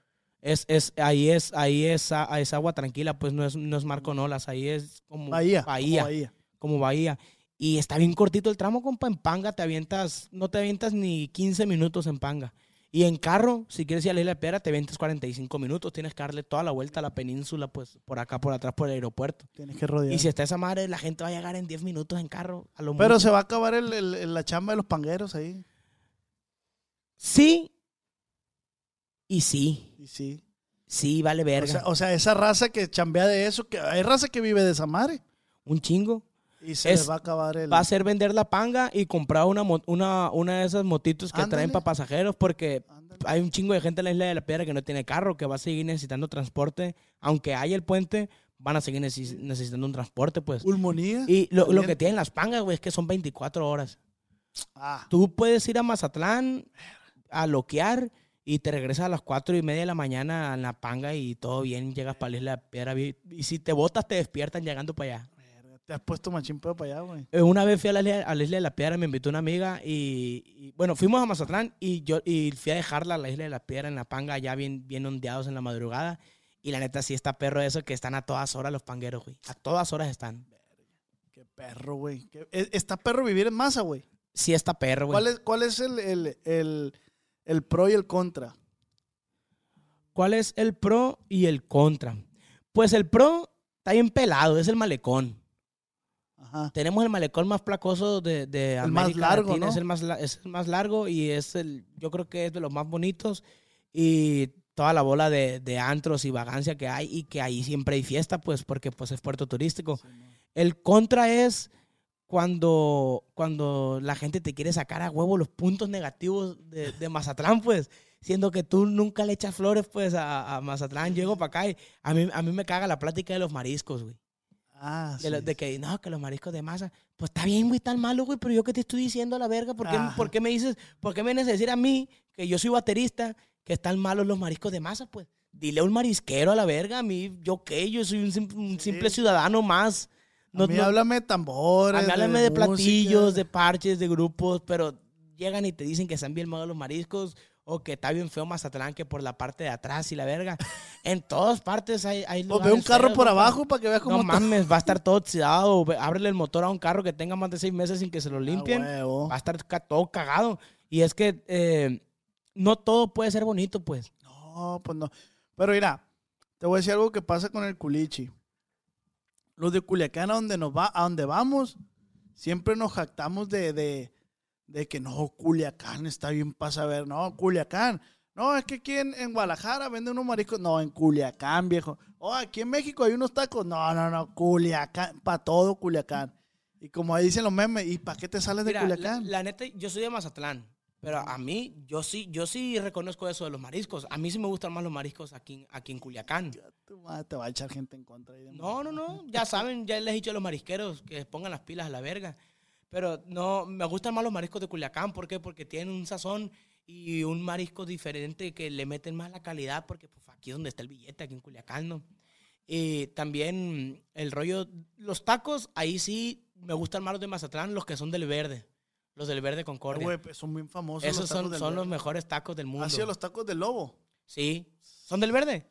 Es, es, ahí es, ahí es, a- es agua tranquila, pues no es, no es mar con olas. Ahí es como
Bahía.
bahía
como bahía.
como Bahía. Y está bien cortito el tramo, compa. En Panga te avientas, no te avientas ni 15 minutos en Panga. Y en carro, si quieres ir a la Isla de Piedra, te avientas 45 minutos. Tienes que darle toda la vuelta a la península, pues por acá, por atrás, por el aeropuerto.
Tienes que rodear.
Y si está esa madre, la gente va a llegar en 10 minutos en carro. A lo
Pero
mucho.
se va a acabar el- la chamba de los pangueros ahí.
Sí. Y sí.
Y sí.
Sí, vale
O
verga.
sea, o sea, esa raza que chambea de eso, que hay raza que vive de esa madre.
Un chingo.
Y se
Es-
les va a acabar el.
Va a ser vender la panga y comprar una, una, una de esas motitos que traen para pasajeros porque
Ándale.
hay un chingo de gente en la isla de la piedra que no tiene carro, que va a seguir necesitando transporte. Aunque haya el puente, van a seguir neces- necesitando un transporte, pues.
Pulmonía.
Y lo, lo que tienen las pangas, güey, es que son 24 horas.
Ah,
Tú puedes ir a Mazatlán a loquear y te regresas a las 4 y media de la mañana en la panga y todo bien, llegas para la isla de la piedra. Y si te botas, te despiertan llegando para allá.
Te has puesto machín pedo para allá, güey.
Eh, Una vez fui a la, isla, a la isla de la Piedra, me invitó una amiga y, y, bueno, fuimos a Mazatlán y yo y fui a dejarla a la isla de la Piedra en la panga, ya bien, bien ondeados en la madrugada. Y la neta sí está perro eso que están a todas horas los pangueros, güey. A todas horas están.
Qué perro, güey. E- Está perro vivir en masa, güey.
Sí está perro, güey.
¿Cuál es, cuál es el, el, el, el pro y el contra?
¿Cuál es el pro y el contra? Pues el pro está bien pelado, es el malecón.
Ajá.
Tenemos el malecón más placoso de, de
El más largo,
Latina,
¿no?
Es el más, es el más largo y es el, yo creo que es de los más bonitos. Y toda la bola de, de antros y vagancia que hay y que ahí siempre hay fiesta, pues, porque pues es puerto turístico. El contra es cuando, cuando la gente te quiere sacar a huevo los puntos negativos de, de Mazatlán, pues, siendo que tú nunca le echas flores, pues, a, a Mazatlán. Llego para acá y a mí, a mí me caga la plática de los mariscos, güey.
Ah,
De, lo- de que, no, que los mariscos de masa. Pues está bien, güey, tan malo, güey, pero yo que te estoy diciendo a la verga, ¿por qué,
Ajá.
¿por qué me dices, por qué me vienes a decir a mí, que yo soy baterista, que están malos los mariscos de masa? Pues dile a un marisquero a la verga, a mí, yo qué, yo soy un, sim- un simple ciudadano más.
A mí háblame de tambores.
a mí háblame de, platillos, de parches, de grupos, pero llegan y te dicen que están bien malos los mariscos o que está bien feo Mazatlán que por la parte de atrás y la verga. En todas partes hay, hay
Pues ve un carro
feos,
por
compa.
abajo para que veas cómo
No
está.
mames, va a estar todo oxidado. ve- Ábrele el motor a un carro que tenga más de seis meses sin que se lo limpien.
Ah, huevo.
va a estar ca- todo cagado. Y es que eh, no todo puede ser bonito, pues.
No, pues no. Pero mira, te voy a decir algo que pasa con el culichi. Los de Culiacán, a donde, nos va, a donde vamos, siempre nos jactamos de, de, de que no, Culiacán está bien para saber. No, Culiacán. No, es que aquí en, en Guadalajara venden unos mariscos. No, en Culiacán, viejo. Oh, aquí en México hay unos tacos. No, no, no, Culiacán. Para todo Culiacán. Y como ahí dicen los memes, ¿y para qué te sales de
Mira, la,
Culiacán?
la neta, yo soy de Mazatlán. Pero a mí, yo sí, yo sí reconozco eso de los mariscos. A mí sí me gustan más los mariscos aquí, aquí en Culiacán.
Tu madre te va a echar gente en contra. ahí de
No, no, no. Ya saben, ya les he dicho a los marisqueros que pongan las pilas a la verga. Pero no, me gustan más los mariscos de Culiacán. ¿Por qué? Porque tienen un sazón y un marisco diferente que le meten más la calidad. Porque pues, aquí es donde está el billete, aquí en Culiacán, ¿no? Y también el rollo, los tacos, ahí sí me gustan más los de Mazatlán, los que son del verde. Los del verde Concordia.
pues, son bien famosos.
Esos
los
son, son los mejores tacos del mundo.
¿Han sido los tacos del lobo?
Sí. ¿Son del verde?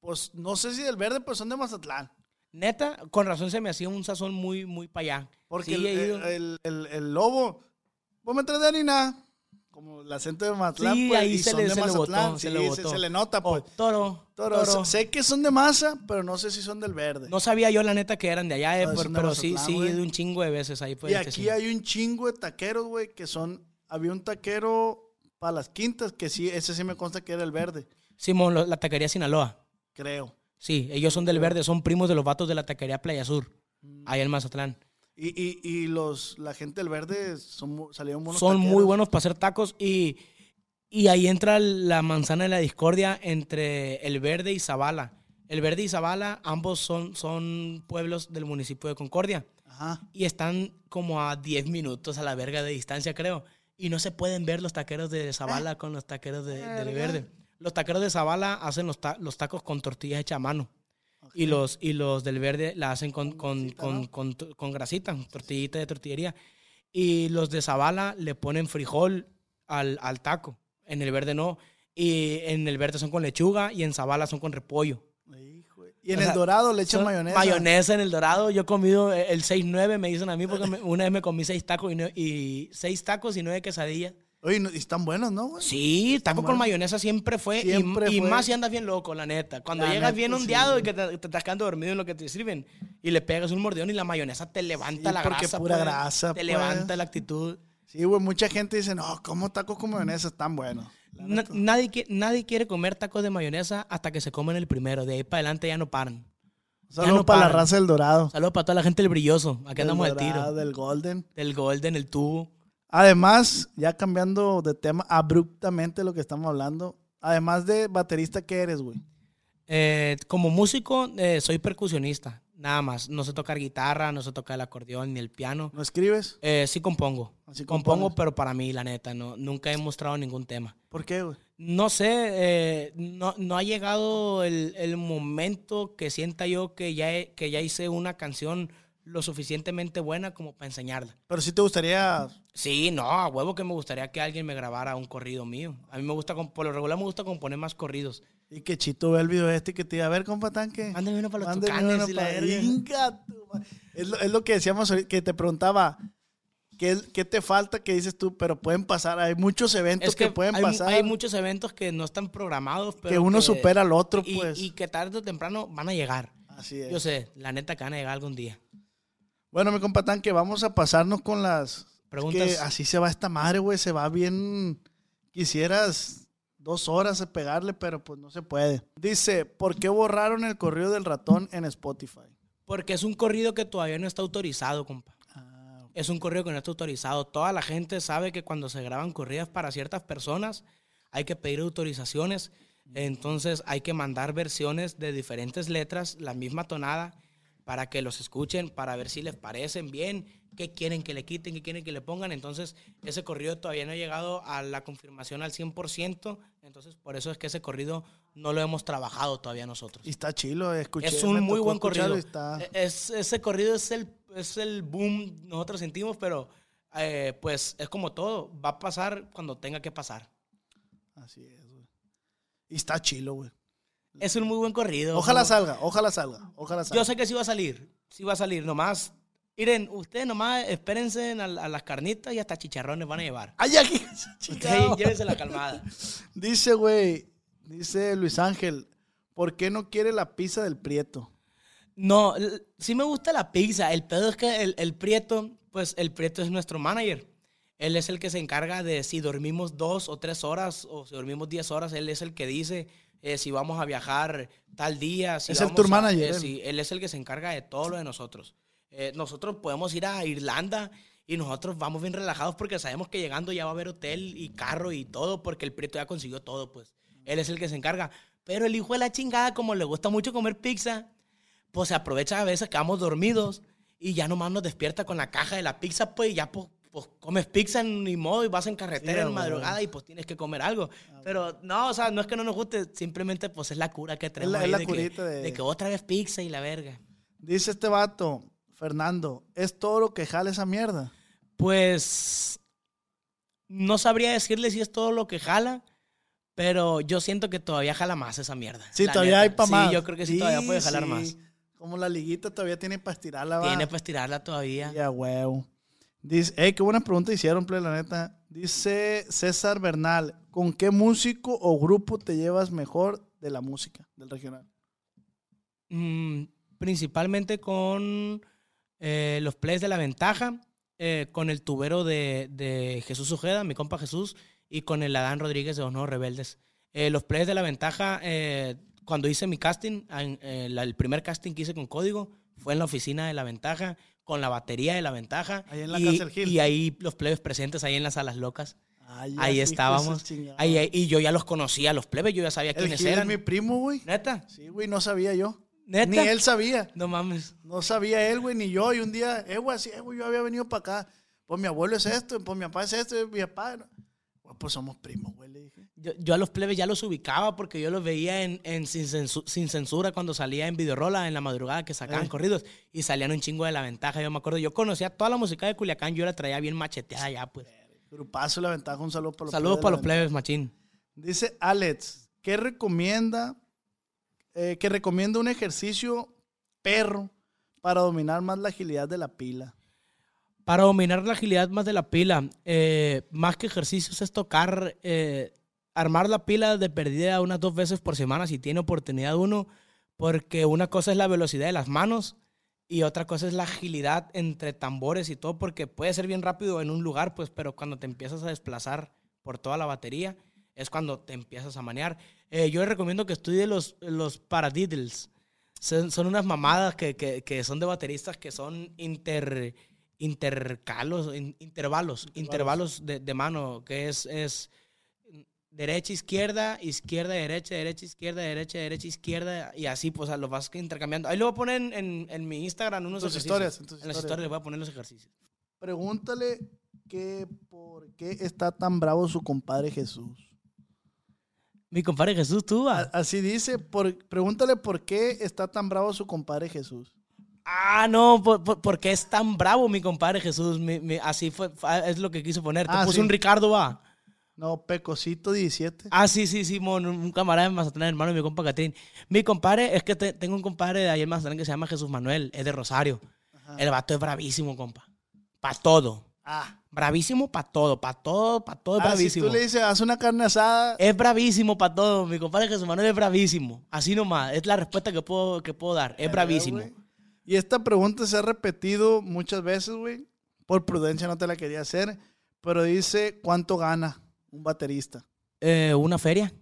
Pues no sé si del verde, pues son de Mazatlán.
Neta, con razón se me hacía un sazón muy, muy para allá.
Porque
Sí,
el, el, el- el lobo, vos me traes de harina, como el acento de Mazatlán,
Sí,
pues,
ahí
y
se le-
de
se le
Mazatlán.
botó,
sí,
se le
se,
botó.
se le nota,
Oh,
pues.
toro,
Toro,
toro.
Sé que son de masa, pero no sé si son del verde.
No sabía yo la neta que eran de allá, eh,
No,
por-
son de
pero sí,
Mazatlán,
sí,
güey.
de un chingo de veces ahí.
y
Pues, que
aquí
sí.
hay un chingo de taqueros, güey, que son... Había un taquero para las quintas, que sí, ese sí me consta que era el verde,
Simón, la taquería Sinaloa.
Creo.
Sí, ellos son del verde, son primos de los vatos de la taquería Playa Sur,
Mm.
allá en Mazatlán.
Y, y, y los, la gente del verde son, salieron buenos
son muy buenos para hacer tacos y, y ahí entra la manzana de la discordia entre el verde y Zavala. El verde y Zavala, ambos son, son pueblos del municipio de Concordia
Ajá.
y están como a 10 minutos a la verga de distancia, creo. Y no se pueden ver los taqueros de Zavala con los taqueros de, del
Verga.
verde. Los taqueros de Zavala hacen los, ta- los tacos con tortillas hechas a mano. Y los, y los del verde la hacen con, con,
grasita,
con,
¿no?
con, grasita, tortillita de tortillería. Y los de Zavala le ponen frijol al, al taco. En el verde no. Y en el verde son con lechuga y en Zavala son con repollo.
Hijo de- Y en
O
el
sea,
dorado le echan mayonesa.
Mayonesa en el dorado. Yo he comido eh, el 6-9, me dicen a mí, porque me- una vez me comí seis tacos y, nue- y seis tacos y nueve quesadillas.
Oye, y están buenos, ¿no, güey?
Sí, taco con mayonesa siempre fue. y-
Siempre
y,
fue.
más si andas bien loco, la neta. Cuando
La
llegas
neta,
bien
sí.
ondeado y que te, te estás quedando dormido en lo que te sirven y le pegas un mordión y la mayonesa te levanta
Sí,
la
porque
grasa.
pura
pues.
grasa,
Te
pues.
levanta la actitud.
Sí, güey, mucha gente dice, no, ¿cómo tacos con mayonesa están buenos?
Na- nadie, nadie quiere comer tacos de mayonesa hasta que se comen el primero. De ahí para adelante ya no paran.
Saludos
no
para la raza del dorado.
Saludos para toda la gente del brilloso. Aquí
Del
andamos al
Dorado,
tiro.
Del golden.
Del golden, el tubo.
Además, ya cambiando de tema abruptamente lo que estamos hablando, además de baterista, ¿qué eres, güey?
Eh, como músico, eh, soy percusionista. Nada más. No sé tocar guitarra, no sé tocar el acordeón ni el piano.
¿No escribes?
Eh, sí compongo.
Así
compongo,
compones.
pero para mí, la neta, no, nunca he mostrado ningún tema.
¿Por qué, güey?
No sé, eh, no, no ha llegado el, el momento que sienta yo que ya, he- que ya hice una canción lo suficientemente buena como para enseñarla.
Pero sí te gustaría...
Sí, no, a huevo que me gustaría que alguien me grabara un corrido mío. A mí me gusta, por lo regular me gusta componer más corridos.
Y que Chito ve el video este y que te diga, a ver, compa tanque.
Mándame uno para los
mándeme
tucanes
uno
y la.
Inga Es lo, es lo que decíamos que te preguntaba, ¿qué, ¿qué te falta que dices tú? Pero pueden pasar, hay muchos eventos
Es que,
que, pueden
hay,
pasar.
hay muchos eventos que no están programados, pero
que uno supera al otro,
y,
pues.
y que tarde o temprano van a llegar.
Así es.
Yo sé, la neta que van a llegar algún día.
Bueno, mi compa tanque, vamos a pasarnos con las...
Preguntas.
Que así se va esta madre, güey, se va bien... Quisieras dos horas a pegarle, pero pues no se puede. Dice, ¿por qué borraron el correo del ratón en Spotify?
Porque es un corrido que todavía no está autorizado, compa.
Ah,
es un corrido que no está autorizado. Toda la gente sabe que cuando se graban corridas para ciertas personas hay que pedir autorizaciones. Entonces hay que mandar versiones de diferentes letras, la misma tonada, para que los escuchen, para ver si les parecen bien, qué quieren que le quiten, qué quieren que le pongan. Entonces ese corrido todavía no ha llegado a la confirmación al 100%. Entonces por eso es que ese corrido no lo hemos trabajado todavía nosotros.
Y está chilo, escuché.
Es un muy buen corrido.
está-
E- Es, ese corrido es el, es el boom, nosotros sentimos, pero eh, pues es como todo, va a pasar cuando tenga que pasar.
Así es, güey. Y está chilo, güey.
Es un muy buen corrido.
Ojalá salga, ojalá salga, ojalá salga.
Yo sé que sí va a salir, sí va a salir, nomás, miren, ustedes nomás espérense a, a las carnitas y hasta chicharrones van a llevar.
¡Ay, aquí!
Ustedes llévense la calmada.
Dice, güey, dice Luis Ángel, ¿por qué no quiere la pizza del Prieto?
No, sí me gusta la pizza. El pedo es que el, el Prieto, pues el Prieto es nuestro manager. Él es el que se encarga de si dormimos dos o tres horas o si dormimos diez horas. Él es el que dice eh, si vamos a viajar tal día. Si
Es el
vamos
tour
a-
manager,
eh,
él.
sí, él es el que se encarga de todo lo de nosotros. Eh, nosotros podemos ir a Irlanda y nosotros vamos bien relajados porque sabemos que llegando ya va a haber hotel y carro y todo porque el Prieto ya consiguió todo, pues. Él es el que se encarga. Pero el hijo de la chingada, como le gusta mucho comer pizza, pues se aprovecha a veces que vamos dormidos y ya nomás nos despierta con la caja de la pizza, pues y ya pues, pues, comes pizza en ni modo y vas en carretera
Sí,
en madrugada y pues tienes que comer algo. Pero no, o sea, no es que no nos guste, simplemente pues es la cura que traemos
la- es la
de,
curita
que,
de-
de que otra vez pizza y la verga.
Dice este vato, Fernando, ¿es todo lo que jala esa mierda?
Pues no sabría decirle si es todo lo que jala, pero yo siento que todavía jala más esa mierda.
Sí, todavía
neta.
hay para
Sí,
más.
yo creo que sí, todavía puede jalar
sí.
más.
Como la liguita todavía tiene para estirarla, va.
Tiene para estirarla todavía.
Ya, huevo. Dice, qué buena pregunta hicieron, play, la neta. Dice César Bernal, ¿con qué músico o grupo te llevas mejor de la música del regional?
Mm, principalmente con eh, los plays de la ventaja, eh, con el tubero de, Jesús Ojeda, mi compa Jesús, y con el Adán Rodríguez de Los Rebeldes. Eh, los plays de la ventaja, cuando hice mi casting, el primer casting que hice con código fue en la oficina de la ventaja, con la batería de la ventaja.
Ahí en la
y,
Gil.
y ahí los plebes presentes, ahí en las salas locas.
Ay,
Ahí estábamos. Ahí, ahí- y yo ya los conocía, los plebes, yo ya sabía
El
quiénes
Gil es
eran.
mi primo, güey.
¿Neta?
Sí, güey, no sabía yo.
¿Neta?
Ni él sabía.
No mames.
No sabía él, güey, ni yo. Y un día, eh, güey, así, eh, güey, yo había venido para acá. Pues mi abuelo es esto, pues mi papá es esto, y mi papá. No. Pues, somos primos, güey, le dije.
Yo, yo a los plebes ya los ubicaba porque yo los veía en, en sin, Censu- Sin censura cuando salía en Videorola en la madrugada que sacaban
Eh.
corridos y salían un chingo de la ventaja. Yo me acuerdo, yo conocía toda la música de Culiacán, yo la traía bien macheteada ya, pues.
Grupazo la ventaja, un saludo para los
Saludos
plebes de
para los plebes, machín.
Dice Alex, ¿qué recomienda? eh, que recomienda un ejercicio perro para dominar más la agilidad de la pila.
Para dominar la agilidad más de la pila, eh, más que ejercicios es tocar, eh, armar la pila de perdida unas dos veces por semana si tiene oportunidad uno, porque una cosa es la velocidad de las manos y otra cosa es la agilidad entre tambores y todo, porque puede ser bien rápido en un lugar, pues, pero cuando te empiezas a desplazar por toda la batería es cuando te empiezas a manear. Eh, yo les recomiendo que estudie los, los paradiddles. Son, son unas mamadas que, que- que son de bateristas que son inter, intercalos, in- intervalos, intervalos de, de mano, que es, es derecha, izquierda, izquierda, derecha, derecha, izquierda, derecha, derecha, izquierda, y así, pues, los vas intercambiando. Ahí lo voy a poner en, en- en mi Instagram, unos
Tus
ejercicios.
historias, en tus
las
historias.
historias les voy a poner los ejercicios.
Pregúntale que por qué está tan bravo su compadre Jesús.
Mi compadre Jesús, tú, ah.
Así dice, por, pregúntale por qué está tan bravo su compadre Jesús.
Ah, no, por, por- porque es tan bravo mi compadre Jesús. Mi- mi- así fue, es lo que quiso poner. Te
Ah,
puso
sí.
un Ricardo, va.
No, Pecosito 17.
Ah, sí, sí, Simón, un un camarada de Mazatlán, hermano de mi compa Catrín. Mi compadre, es que te- tengo un compadre de ahí en Mazatlán que se llama Jesús Manuel, es de Rosario. El vato es bravísimo, compa. Pa' todo.
Ah,
Bravísimo para todo, para todo, para todo es
ah, si
bravísimo.
tú le dices, haz una carne asada,
Es bravísimo para todo. Mi compadre Jesús Manuel es bravísimo. Así nomás. Es la respuesta que puedo, que puedo dar. Es bravísimo.
Y esta pregunta se ha repetido muchas veces, güey. Por prudencia no te la quería hacer. Pero dice, ¿cuánto gana un baterista?
Eh, una feria,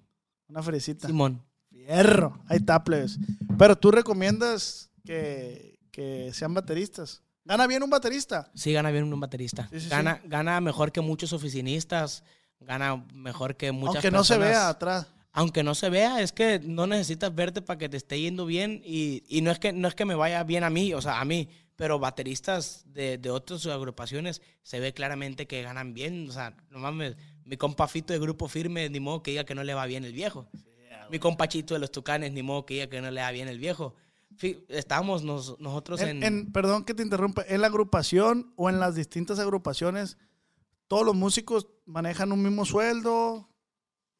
Una fresita.
Simón.
Fierro. Ahí está, plebes. Pero tú recomiendas que, que sean bateristas. ¿Gana bien un baterista?
Sí, gana bien un baterista.
Sí, sí,
gana, gana mejor que muchos oficinistas, gana mejor que muchas
Aunque no se vea atrás.
Aunque no se vea, es que no necesitas verte para que te esté yendo bien y, y no, es que, no es que me vaya bien a mí, o sea, a mí, pero bateristas de, de otras agrupaciones se ve claramente que ganan bien, o sea, no mames, mi compa Fito de Grupo Firme, ni modo que diga que no le va bien el viejo. mi compa Chito de los Tucanes, ni modo que diga que no le va bien el viejo. Fi- Estamos nos- nosotros
En,
en...
en- perdón que te interrumpa. ¿En la agrupación o en las distintas agrupaciones, todos los músicos manejan un mismo sueldo?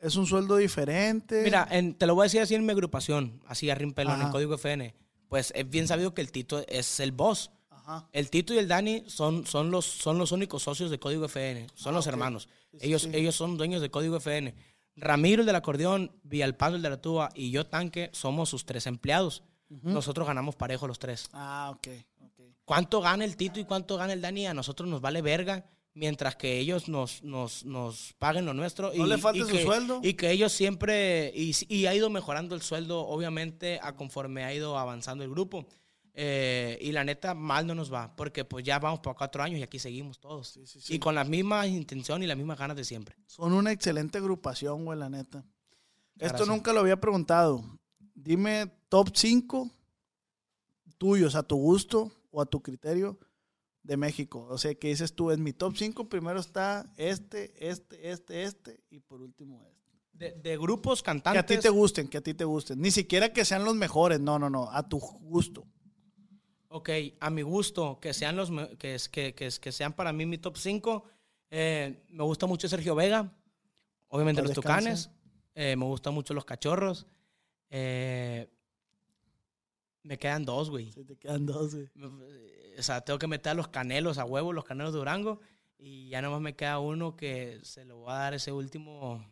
¿Es un sueldo diferente?
Mira, en- te lo voy a decir así en mi agrupación, así a rimpelón, en. Código FN. Pues es bien sabido que el Tito es el boss.
Ajá.
El Tito y el Dani son, son, los, son los únicos socios de Código FN. Son los
Ah, ok.
hermanos.
Sí,
ellos,
sí.
ellos son dueños de Código FN. Ramiro, el del acordeón, Villalpando, el de la tuba, y yo, Tanque, somos sus tres empleados. Nosotros ganamos parejo los tres.
Ah, ok. ok.
¿Cuánto gana el Tito y cuánto gana el Dani? A nosotros nos vale verga, mientras que ellos nos, nos, nos paguen lo nuestro.
No
y,
le falte
y
su
que-
sueldo.
Y que ellos siempre, y, y ha ido mejorando el sueldo, obviamente, a conforme ha ido avanzando el grupo. Eh, y la neta, mal no nos va, porque pues ya vamos por cuatro años y aquí seguimos todos.
Sí, sí, sí.
Y con las mismas intenciones y las mismas ganas de siempre.
Son una excelente agrupación, güey, la neta. Esto nunca lo había preguntado. Dime top 5 tuyos, a tu gusto o a tu criterio de México. O sea, que dices tú, en mi top 5 primero está este, este, este, este y por último este.
De, de grupos
Que a
cantantes.
ti te gusten, que a ti te gusten. Ni siquiera que sean los mejores, no, no, no, a tu gusto.
Ok, a mi gusto, que sean los que, que, que, que sean para mí mi top 5. me gusta mucho Sergio Vega, obviamente los
descanse.
Tucanes. eh, me gustan mucho los Cachorros. eh, me quedan dos, güey.
Se te quedan dos, güey.
O sea, tengo que meter a los Canelos a huevo, los Canelos de Durango. Y ya nomás me queda uno que se lo voy a dar ese último.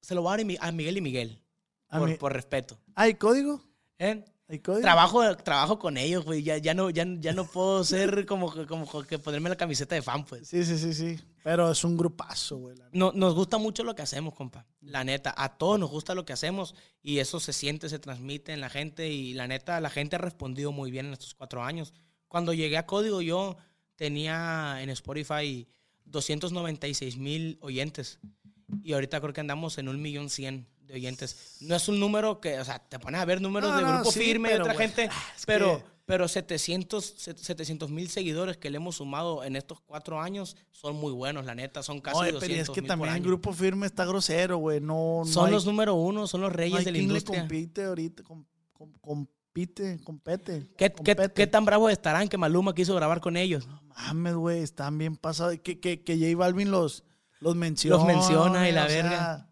Se lo voy a dar a Mi- Miguel y Miguel.
A
Por,
mí-
por respeto.
¿Hay código?
¿Eh? Trabajo, trabajo con ellos, güey. Ya, ya, no, ya, ya no puedo ser como, como que ponerme la camiseta de fan, pues.
Sí, sí, sí, sí. Pero es un grupazo, güey.
No, nos gusta mucho lo que hacemos, compa. La neta, a todos nos gusta lo que hacemos y eso se siente, se transmite en la gente y la neta, la gente ha respondido muy bien en estos cuatro años. Cuando llegué a Código, yo tenía en Spotify 296 mil oyentes y ahorita creo que andamos en un millón cien de oyentes. No es un número que, o sea, te pones a ver números
No,
de
no,
grupo
sí,
firme de otra
güey,
gente,
es
pero,
que-
pero 700 mil seguidores que le hemos sumado en estos cuatro años son muy buenos, la neta, son casi
Oye,
200
pero es que también el grupo firme está grosero, güey. No, no
Son
hay-
los número uno, son los
no
reyes
hay
de la industria.
compite ahorita. com- com- compite, compete.
¿Qué, qué,
compete.
qué tan bravos estarán que Maluma quiso grabar con ellos?
Mames, güey, están bien pasados. Que, que, que J Balvin los, los menciona.
menciona y la
o sea,
verga.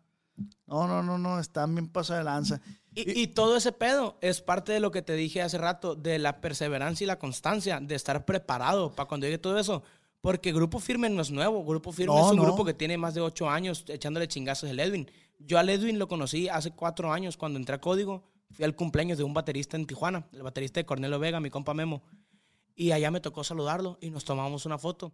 No, no, no, no, están bien pasados de lanza.
Y, y todo ese pedo es parte de lo que te dije hace rato, de la perseverancia y la constancia, de estar preparado para cuando llegue todo eso. Porque Grupo Firme no es nuevo. Grupo Firme
No,
es un
no.
grupo que tiene más de ocho años echándole chingazos al Edwin. Yo al Edwin lo conocí hace cuatro años cuando entré a Código. Fui al cumpleaños de un baterista en Tijuana, el baterista de Cornelio Vega, mi compa Memo. Y allá me tocó saludarlo y nos tomamos una foto.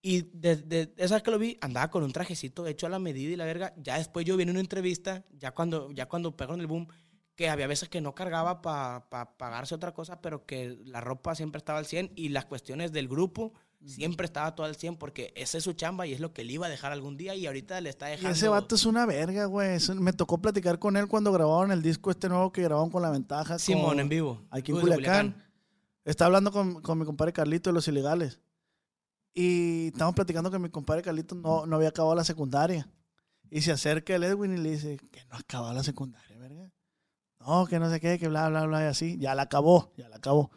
Y desde esa vez que lo vi, andaba con un trajecito hecho a la medida y la verga. Ya después yo vi en una entrevista, ya cuando, ya cuando pegó en el boom, que había veces que no cargaba para pagarse otra cosa, pero que la ropa siempre estaba al 100 y las cuestiones del grupo siempre estaba todo al 100 porque esa es su chamba y es lo que le iba a dejar algún día y ahorita le está
Y
dejando.
ese vato es una verga, güey. Me tocó platicar con él cuando grabaron el disco este nuevo que grabaron con La Ventaja.
Simón
con-
en vivo.
Aquí en
Vivo de
Culiacán. Está hablando con, con mi compadre Carlito de Los Ilegales. Y estamos platicando que mi compadre Carlito no, no había acabado la secundaria. Y se acerca el Edwin y le dice que no ha acabado la secundaria, verga. No, que no sé qué, que bla, bla, bla, y así. Ya la acabó, ya la acabó.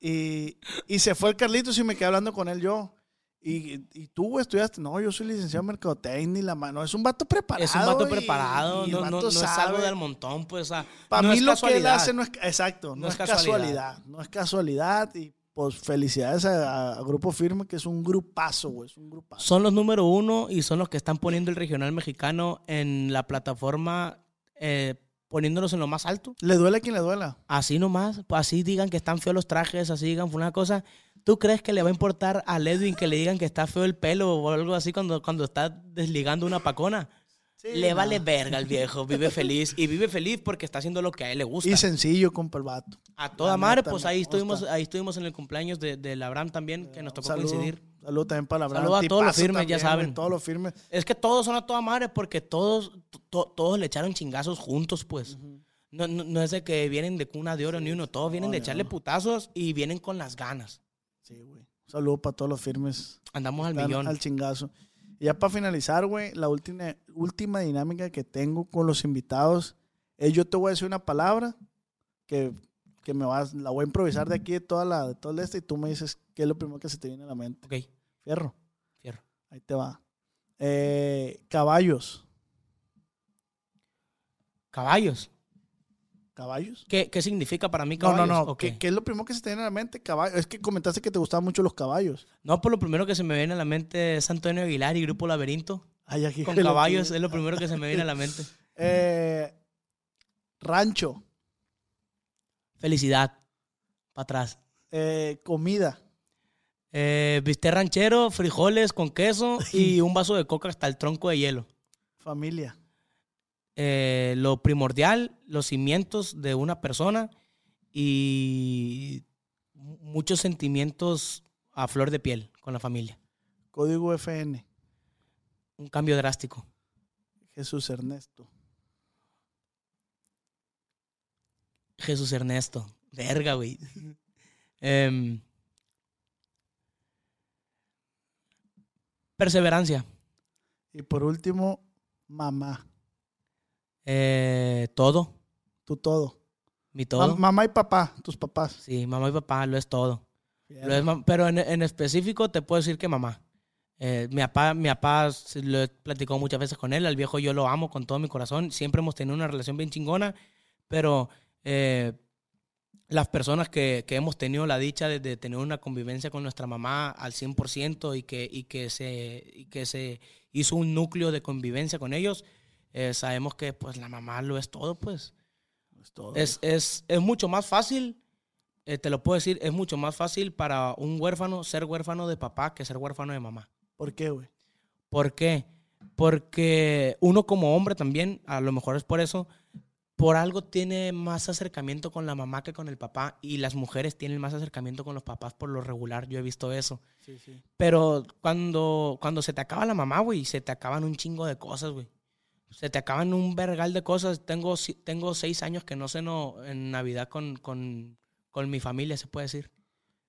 Y, y se fue el Carlitos y me quedé hablando con él yo. Y, y tú, estudiaste. No, yo soy licenciado en mercadotecnia y la mano. Es un vato preparado.
Es un vato
y-
preparado,
y
no, no,
vato
no es algo del montón, pues. o sea,
Para
no
mí lo que él
casualidad.
hace no es exacto, no, es casualidad. no es casualidad y pues felicidades a, a Grupo Firme que es un grupazo, güey, es un grupazo.
Son los número uno y son los que están poniendo el regional mexicano en la plataforma, eh, poniéndolos en lo más alto.
Le duele a quien le duela.
Así nomás, pues así digan que están feos los trajes, así digan una cosa. ¿Tú crees que le va a importar a Edwin que le digan que está feo el pelo o algo así cuando, cuando está desligando una pacona?
Sí,
le vale verga al viejo, vive feliz. Y vive feliz porque está haciendo lo que a él le gusta.
Y sencillo, compa, el vato.
A toda madre, pues ahí estuvimos, ahí estuvimos en el cumpleaños de, de Abraham también, que nos tocó coincidir.
Saludo también para la Abraham.
Saludo a todos los firmes, ya saben.
Todos los firmes.
Es que todos son a toda madre porque todos, to- todos le echaron chingazos juntos, pues. no, no, no es de que vienen de cuna de oro ni uno, todos vienen de echarle putazos y vienen con las ganas.
Sí, güey. Saludo para todos los firmes.
Andamos al
Están
millón.
Al chingazo. Y ya para finalizar, güey, la última, última dinámica que tengo con los invitados es yo te voy a decir una palabra que, que me vas, la voy a improvisar de aquí de toda la, de todo el este y tú me dices qué es lo primero que se te viene a la mente.
Ok,
Fierro.
fierro.
Ahí te va. Eh, caballos.
Caballos.
¿Caballos?
¿Qué, qué significa para mí
No, no,
caballos?
no.
¿O
¿Qué,
qué?
es lo primero que se te viene a la mente? Caballos. Es que comentaste que te gustaban mucho los caballos.
No, por lo primero que se me viene a la mente es Antonio Aguilar y Grupo Laberinto.
Ay, aquí
Con caballos es lo primero que se me viene a la mente.
Eh, rancho.
Felicidad. Para atrás.
Eh, comida.
Eh, bistec ranchero, frijoles con queso y un vaso de coca hasta el tronco de hielo.
Familia.
Eh, lo primordial, los cimientos de una persona y mu- muchos sentimientos a flor de piel con la familia.
Código FN.
Un cambio drástico.
Jesús Ernesto.
Jesús Ernesto. Verga, güey. Em, perseverancia.
Y por último, mamá.
Eh, todo.
Tú todo.
Mi todo.
Ma- mamá y papá, tus papás.
Sí, mamá y papá lo es todo. Lo es mam- pero en, en específico te puedo decir que mamá. Eh, mi papá, mi papá lo he platicado muchas veces con él. Al viejo yo lo amo con todo mi corazón. Siempre hemos tenido una relación bien chingona. Pero eh, las personas que, que hemos tenido la dicha de, de tener una convivencia con nuestra mamá al 100% y que, y, que se, y que se hizo un núcleo de convivencia con ellos, eh, sabemos que pues la mamá lo es todo, pues.
Es todo.
Es, es, es mucho más fácil, eh, te lo puedo decir, es mucho más fácil para un huérfano ser huérfano de papá que ser huérfano de mamá.
¿Por qué, güey?
¿Por qué? Porque uno como hombre también, a lo mejor es por eso, por algo tiene más acercamiento con la mamá que con el papá y las mujeres tienen más acercamiento con los papás por lo regular, yo he visto eso.
Sí, sí.
Pero cuando, cuando se te acaba la mamá, güey, se te acaban un chingo de cosas, güey. Se te acaban un vergal de cosas. Tengo, si- tengo seis años que no ceno en Navidad con, con, con mi familia, se puede decir.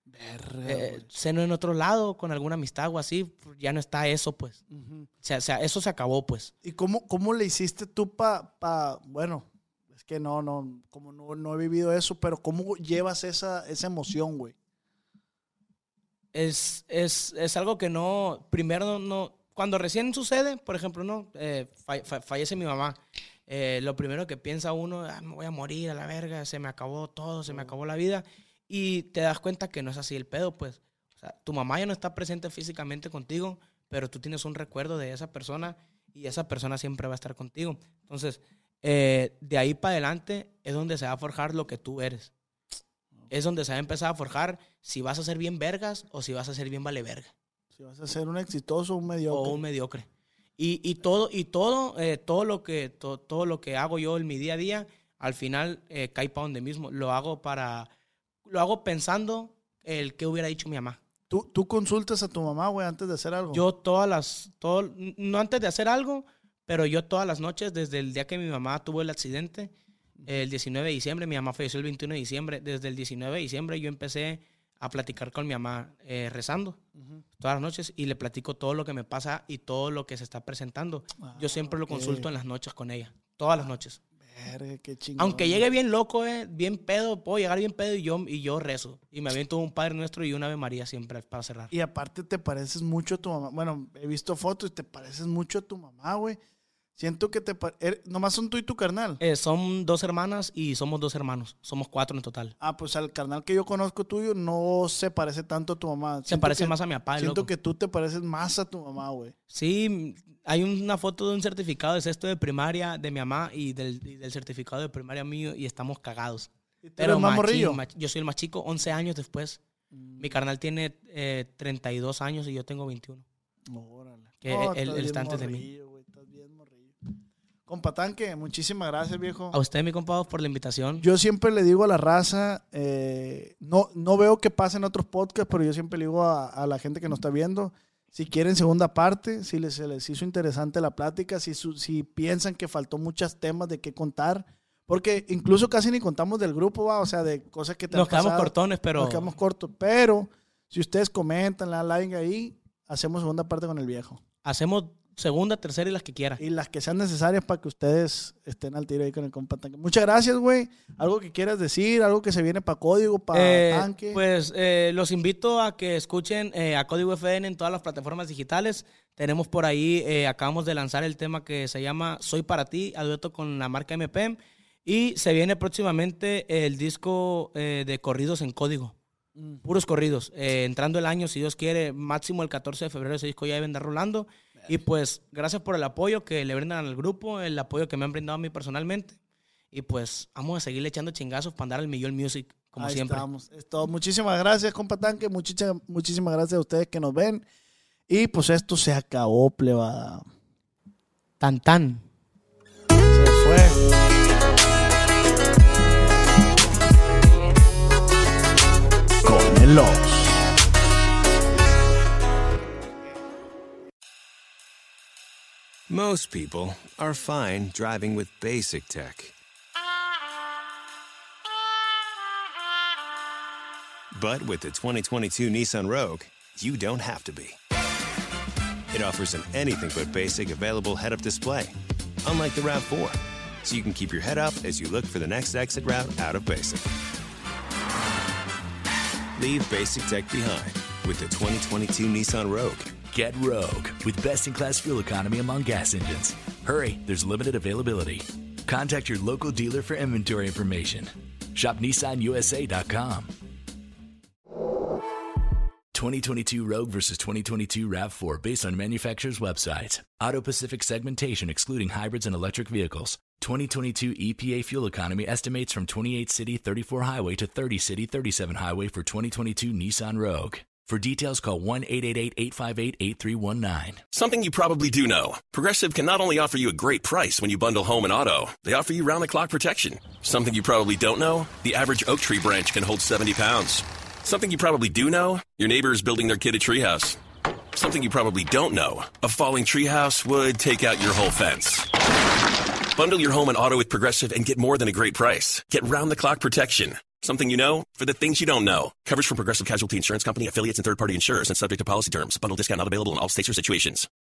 Verga,
Eh, ceno en otro lado con alguna amistad o así, ya no está eso, pues. O sea, o sea, eso se acabó, pues.
¿Y cómo, cómo le hiciste tú para, pa, bueno, es que no, no, como no, no he vivido eso, pero cómo llevas esa, esa emoción, güey?
Es, es, es algo que no, primero no, no- cuando recién sucede, por ejemplo, no, Eh, fa- fa- fallece mi mamá, eh, lo primero que piensa uno, "Ah, me voy a morir a la verga, se me acabó todo, se me acabó la vida, y te das cuenta que no es así el pedo, pues. O sea, tu mamá ya no está presente físicamente contigo, pero tú tienes un recuerdo de esa persona y esa persona siempre va a estar contigo. Entonces, eh, de ahí para adelante es donde se va a forjar lo que tú eres. Es donde se va a empezar a forjar si vas a ser bien vergas o si vas a ser bien vale verga
Si vas a ser un exitoso o un mediocre.
o un mediocre. Y, y todo, y todo, eh, todo, lo que, to- todo lo que hago yo en mi día a día, al final eh, cae para donde mismo. Lo hago para, lo hago pensando el que hubiera dicho mi mamá.
¿Tú, tú consultas a tu mamá, güey, antes de hacer algo.
Yo todas las, todo, no antes de hacer algo, pero yo todas las noches, desde el día que mi mamá tuvo el accidente, el 19 de diciembre, mi mamá falleció el 21 de diciembre, desde el 19 de diciembre yo empecé a platicar con mi mamá eh, rezando todas las noches y le platico todo lo que me pasa y todo lo que se está presentando. Yo siempre lo consulto en las noches con ella, todas las noches.
Verga, qué chingón.
Aunque llegue bien loco, eh, bien pedo, puedo llegar bien pedo y yo, y yo rezo. Y me aviento un Padre Nuestro y una Ave María siempre para cerrar.
Y aparte te pareces mucho a tu mamá. Bueno, he visto fotos y te pareces mucho a tu mamá, güey. Siento que te... er- Nomás son tú y tu carnal.
Eh, son dos hermanas y somos dos hermanos. Somos cuatro en total.
Ah, pues al carnal que yo conozco tuyo no se parece tanto a tu mamá.
Se
Siento
parece
que-
más a mi papá.
Siento
loco.
que tú te pareces más a tu mamá, güey.
Sí, hay una foto de un certificado de sexto de primaria de mi mamá y del, y del certificado de primaria mío y estamos cagados.
¿Y
Pero
más morrillo?
yo soy el más chico, 11 años después. Mi carnal tiene eh, 32 años y yo tengo 21.
Órale.
Que él- está antes de mí.
Compa Tanque, muchísimas gracias, viejo.
A usted, mi compa, por la invitación.
Yo siempre le digo a la raza, eh, no, no veo que pase en otros podcasts, pero yo siempre le digo a, a la gente que nos está viendo, si quieren segunda parte, si les, se les hizo interesante la plática, si, su- si piensan que faltó muchos temas de qué contar, porque incluso casi ni contamos del grupo, va, o sea, de cosas que te
Nos
han
quedamos
pasado.
cortones, pero
Nos quedamos cortos, pero si ustedes comentan, dan like ahí, hacemos segunda parte con el viejo.
hacemos segunda, tercera y las que quiera.
Y las que sean necesarias para que ustedes estén al tiro ahí con el compa tanque. Muchas gracias, güey. Algo que quieras decir, algo que se viene para código, para
Eh,
tanque.
Pues eh, los invito a que escuchen eh, a Código FN en todas las plataformas digitales. Tenemos por ahí, acabamos de lanzar el tema que se llama Soy para ti, a dueto con la marca MP. Y se viene próximamente el disco de corridos en código.
Mm.
Puros corridos. Entrando el año, si Dios quiere, máximo el 14 de febrero ese disco ya debe andar rolando. Y pues gracias por el apoyo que le brindan al grupo, el apoyo que me han brindado a mí personalmente. Y pues vamos a seguirle echando chingazos para andar al Millón Music, como
Ahí
siempre.
estamos. Es todo. Muchísimas gracias, compa tanque. Muchicha- muchísimas gracias a ustedes que nos ven. Y pues esto se acabó, plebada.
Tan tan.
Se fue. Con el
Most people are fine driving with basic tech. But with the 2022 Nissan Rogue, you don't have to be. It offers an anything but basic available head up display, unlike the RAV4, so you can keep your head up as you look for the next exit route out of basic. Leave basic tech behind with the 2022 Nissan Rogue.
Get Rogue with best in class fuel economy among gas engines. Hurry, there's limited availability. Contact your local dealer for inventory information. Shop NissanUSA.com. 2022 Rogue versus 2022 RAV4 based on manufacturer's website. Auto Pacific segmentation excluding hybrids and electric vehicles. 2022 EPA fuel economy estimates from 28 city 34 highway to 30 city 37 highway for 2022 Nissan Rogue. For details, call 1 888 858 8319.
Something you probably do know. Progressive can not only offer you a great price when you bundle home and auto, they offer you round the clock protection. Something you probably don't know. The average oak tree branch can hold 70 pounds. Something you probably do know. Your neighbor is building their kid a treehouse. Something you probably don't know. A falling treehouse would take out your whole fence. Bundle your home and auto with Progressive and get more than a great price. Get round the clock protection. Something you know for the things you don't know. Coverage from Progressive Casualty Insurance Company, affiliates, and third party insurers and subject to policy terms. Bundle discount not available in all states or situations.